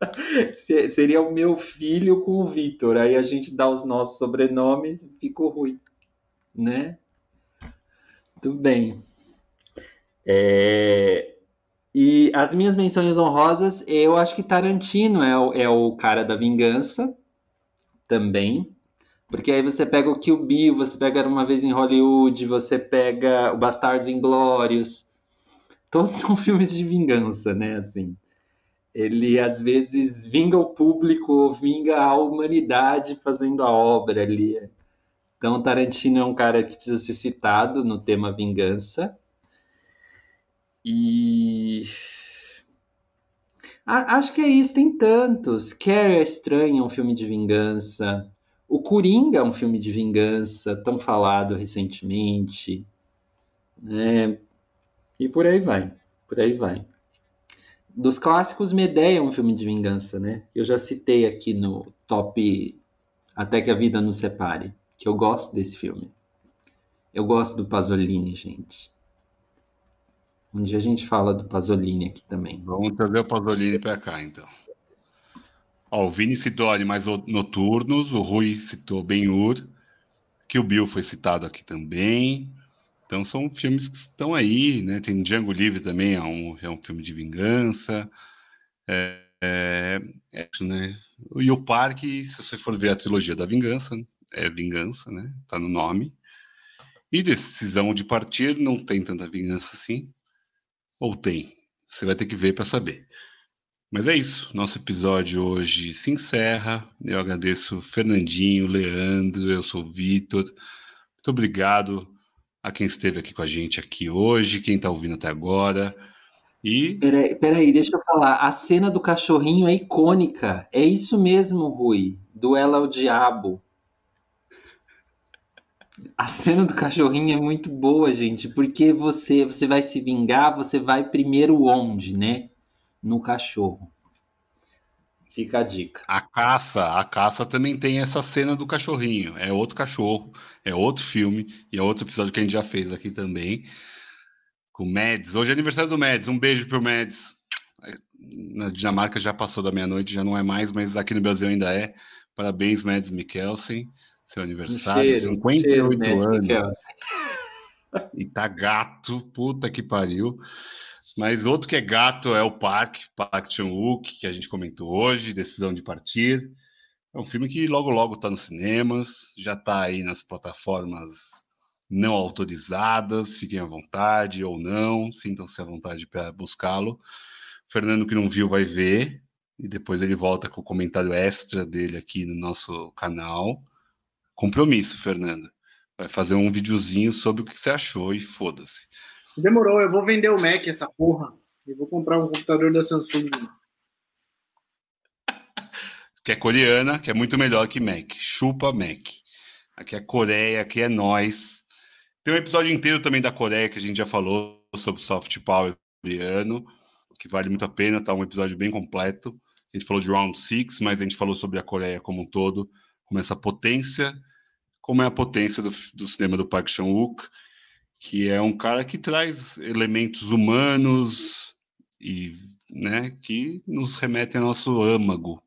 Seria o meu filho com o Vitor. Aí a gente dá os nossos sobrenomes e fica o Rui. Né? Tudo bem. É... E as minhas menções honrosas, eu acho que Tarantino é o, é o cara da vingança também. Porque aí você pega o Kill Bill, você pega Uma Vez em Hollywood, você pega o Bastardos Inglórios. Todos são filmes de vingança, né? Assim, ele às vezes vinga o público, vinga a humanidade fazendo a obra ali. Então, Tarantino é um cara que precisa ser citado no tema vingança. E. Acho que é isso, tem tantos. Carrie é Estranho é um filme de vingança. O Coringa é um filme de vingança, tão falado recentemente. Né? E por aí vai. Por aí vai. Dos clássicos, Medeia é um filme de vingança, né? Eu já citei aqui no top Até que a Vida nos Separe que eu gosto desse filme. Eu gosto do Pasolini, gente. Um dia a gente fala do Pasolini aqui também. Vamos trazer o Pasolini para cá, então. Ó, o Vini citou Animais Noturnos, o Rui citou Ben-Hur, que o Bill foi citado aqui também. Então são filmes que estão aí, né? Tem Django Livre também, é um, é um filme de vingança. É, é, é, né? E o Parque, se você for ver a trilogia da vingança, é vingança, né? Tá no nome. E decisão de partir não tem tanta vingança assim. Ou tem? Você vai ter que ver para saber. Mas é isso. Nosso episódio hoje se encerra. Eu agradeço Fernandinho, Leandro, eu sou o Vitor. Muito obrigado a quem esteve aqui com a gente aqui hoje, quem está ouvindo até agora. E. Peraí, peraí, deixa eu falar. A cena do cachorrinho é icônica. É isso mesmo, Rui. Duela ao diabo. A cena do cachorrinho é muito boa, gente, porque você você vai se vingar, você vai primeiro onde, né? No cachorro. Fica a dica. A caça, a caça também tem essa cena do cachorrinho. É outro cachorro, é outro filme e é outro episódio que a gente já fez aqui também. Com o Mads. Hoje é aniversário do Mads. Um beijo pro Mads. Na Dinamarca já passou da meia-noite, já não é mais, mas aqui no Brasil ainda é. Parabéns, Mads Mikkelsen seu aniversário, cheiro, 58 cheiro, anos. E tá gato, puta que pariu. Mas outro que é gato é o Park, Park Chan-wook, que a gente comentou hoje, Decisão de Partir. É um filme que logo logo tá nos cinemas, já tá aí nas plataformas não autorizadas, fiquem à vontade ou não, sintam-se à vontade para buscá-lo. Fernando que não viu vai ver e depois ele volta com o comentário extra dele aqui no nosso canal. Compromisso, Fernanda. Vai fazer um videozinho sobre o que você achou e foda-se. Demorou, eu vou vender o Mac, essa porra. Eu vou comprar um computador da Samsung. que é coreana, que é muito melhor que Mac. Chupa Mac. Aqui é Coreia, aqui é nós. Tem um episódio inteiro também da Coreia que a gente já falou sobre soft power coreano, que vale muito a pena, tá um episódio bem completo. A gente falou de Round Six, mas a gente falou sobre a Coreia como um todo, como essa potência como é a potência do, do cinema do Park Chan-wook, que é um cara que traz elementos humanos e né, que nos remetem ao nosso âmago,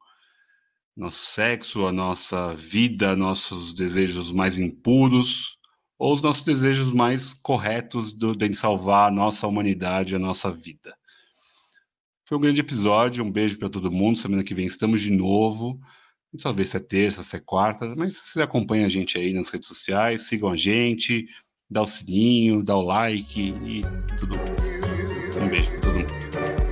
nosso sexo, a nossa vida, nossos desejos mais impuros ou os nossos desejos mais corretos do, de salvar a nossa humanidade, a nossa vida. Foi um grande episódio, um beijo para todo mundo. Semana que vem estamos de novo saber se é terça, se é quarta, mas você acompanha a gente aí nas redes sociais, sigam a gente, dá o sininho, dá o like e tudo mais. Um beijo para todo mundo.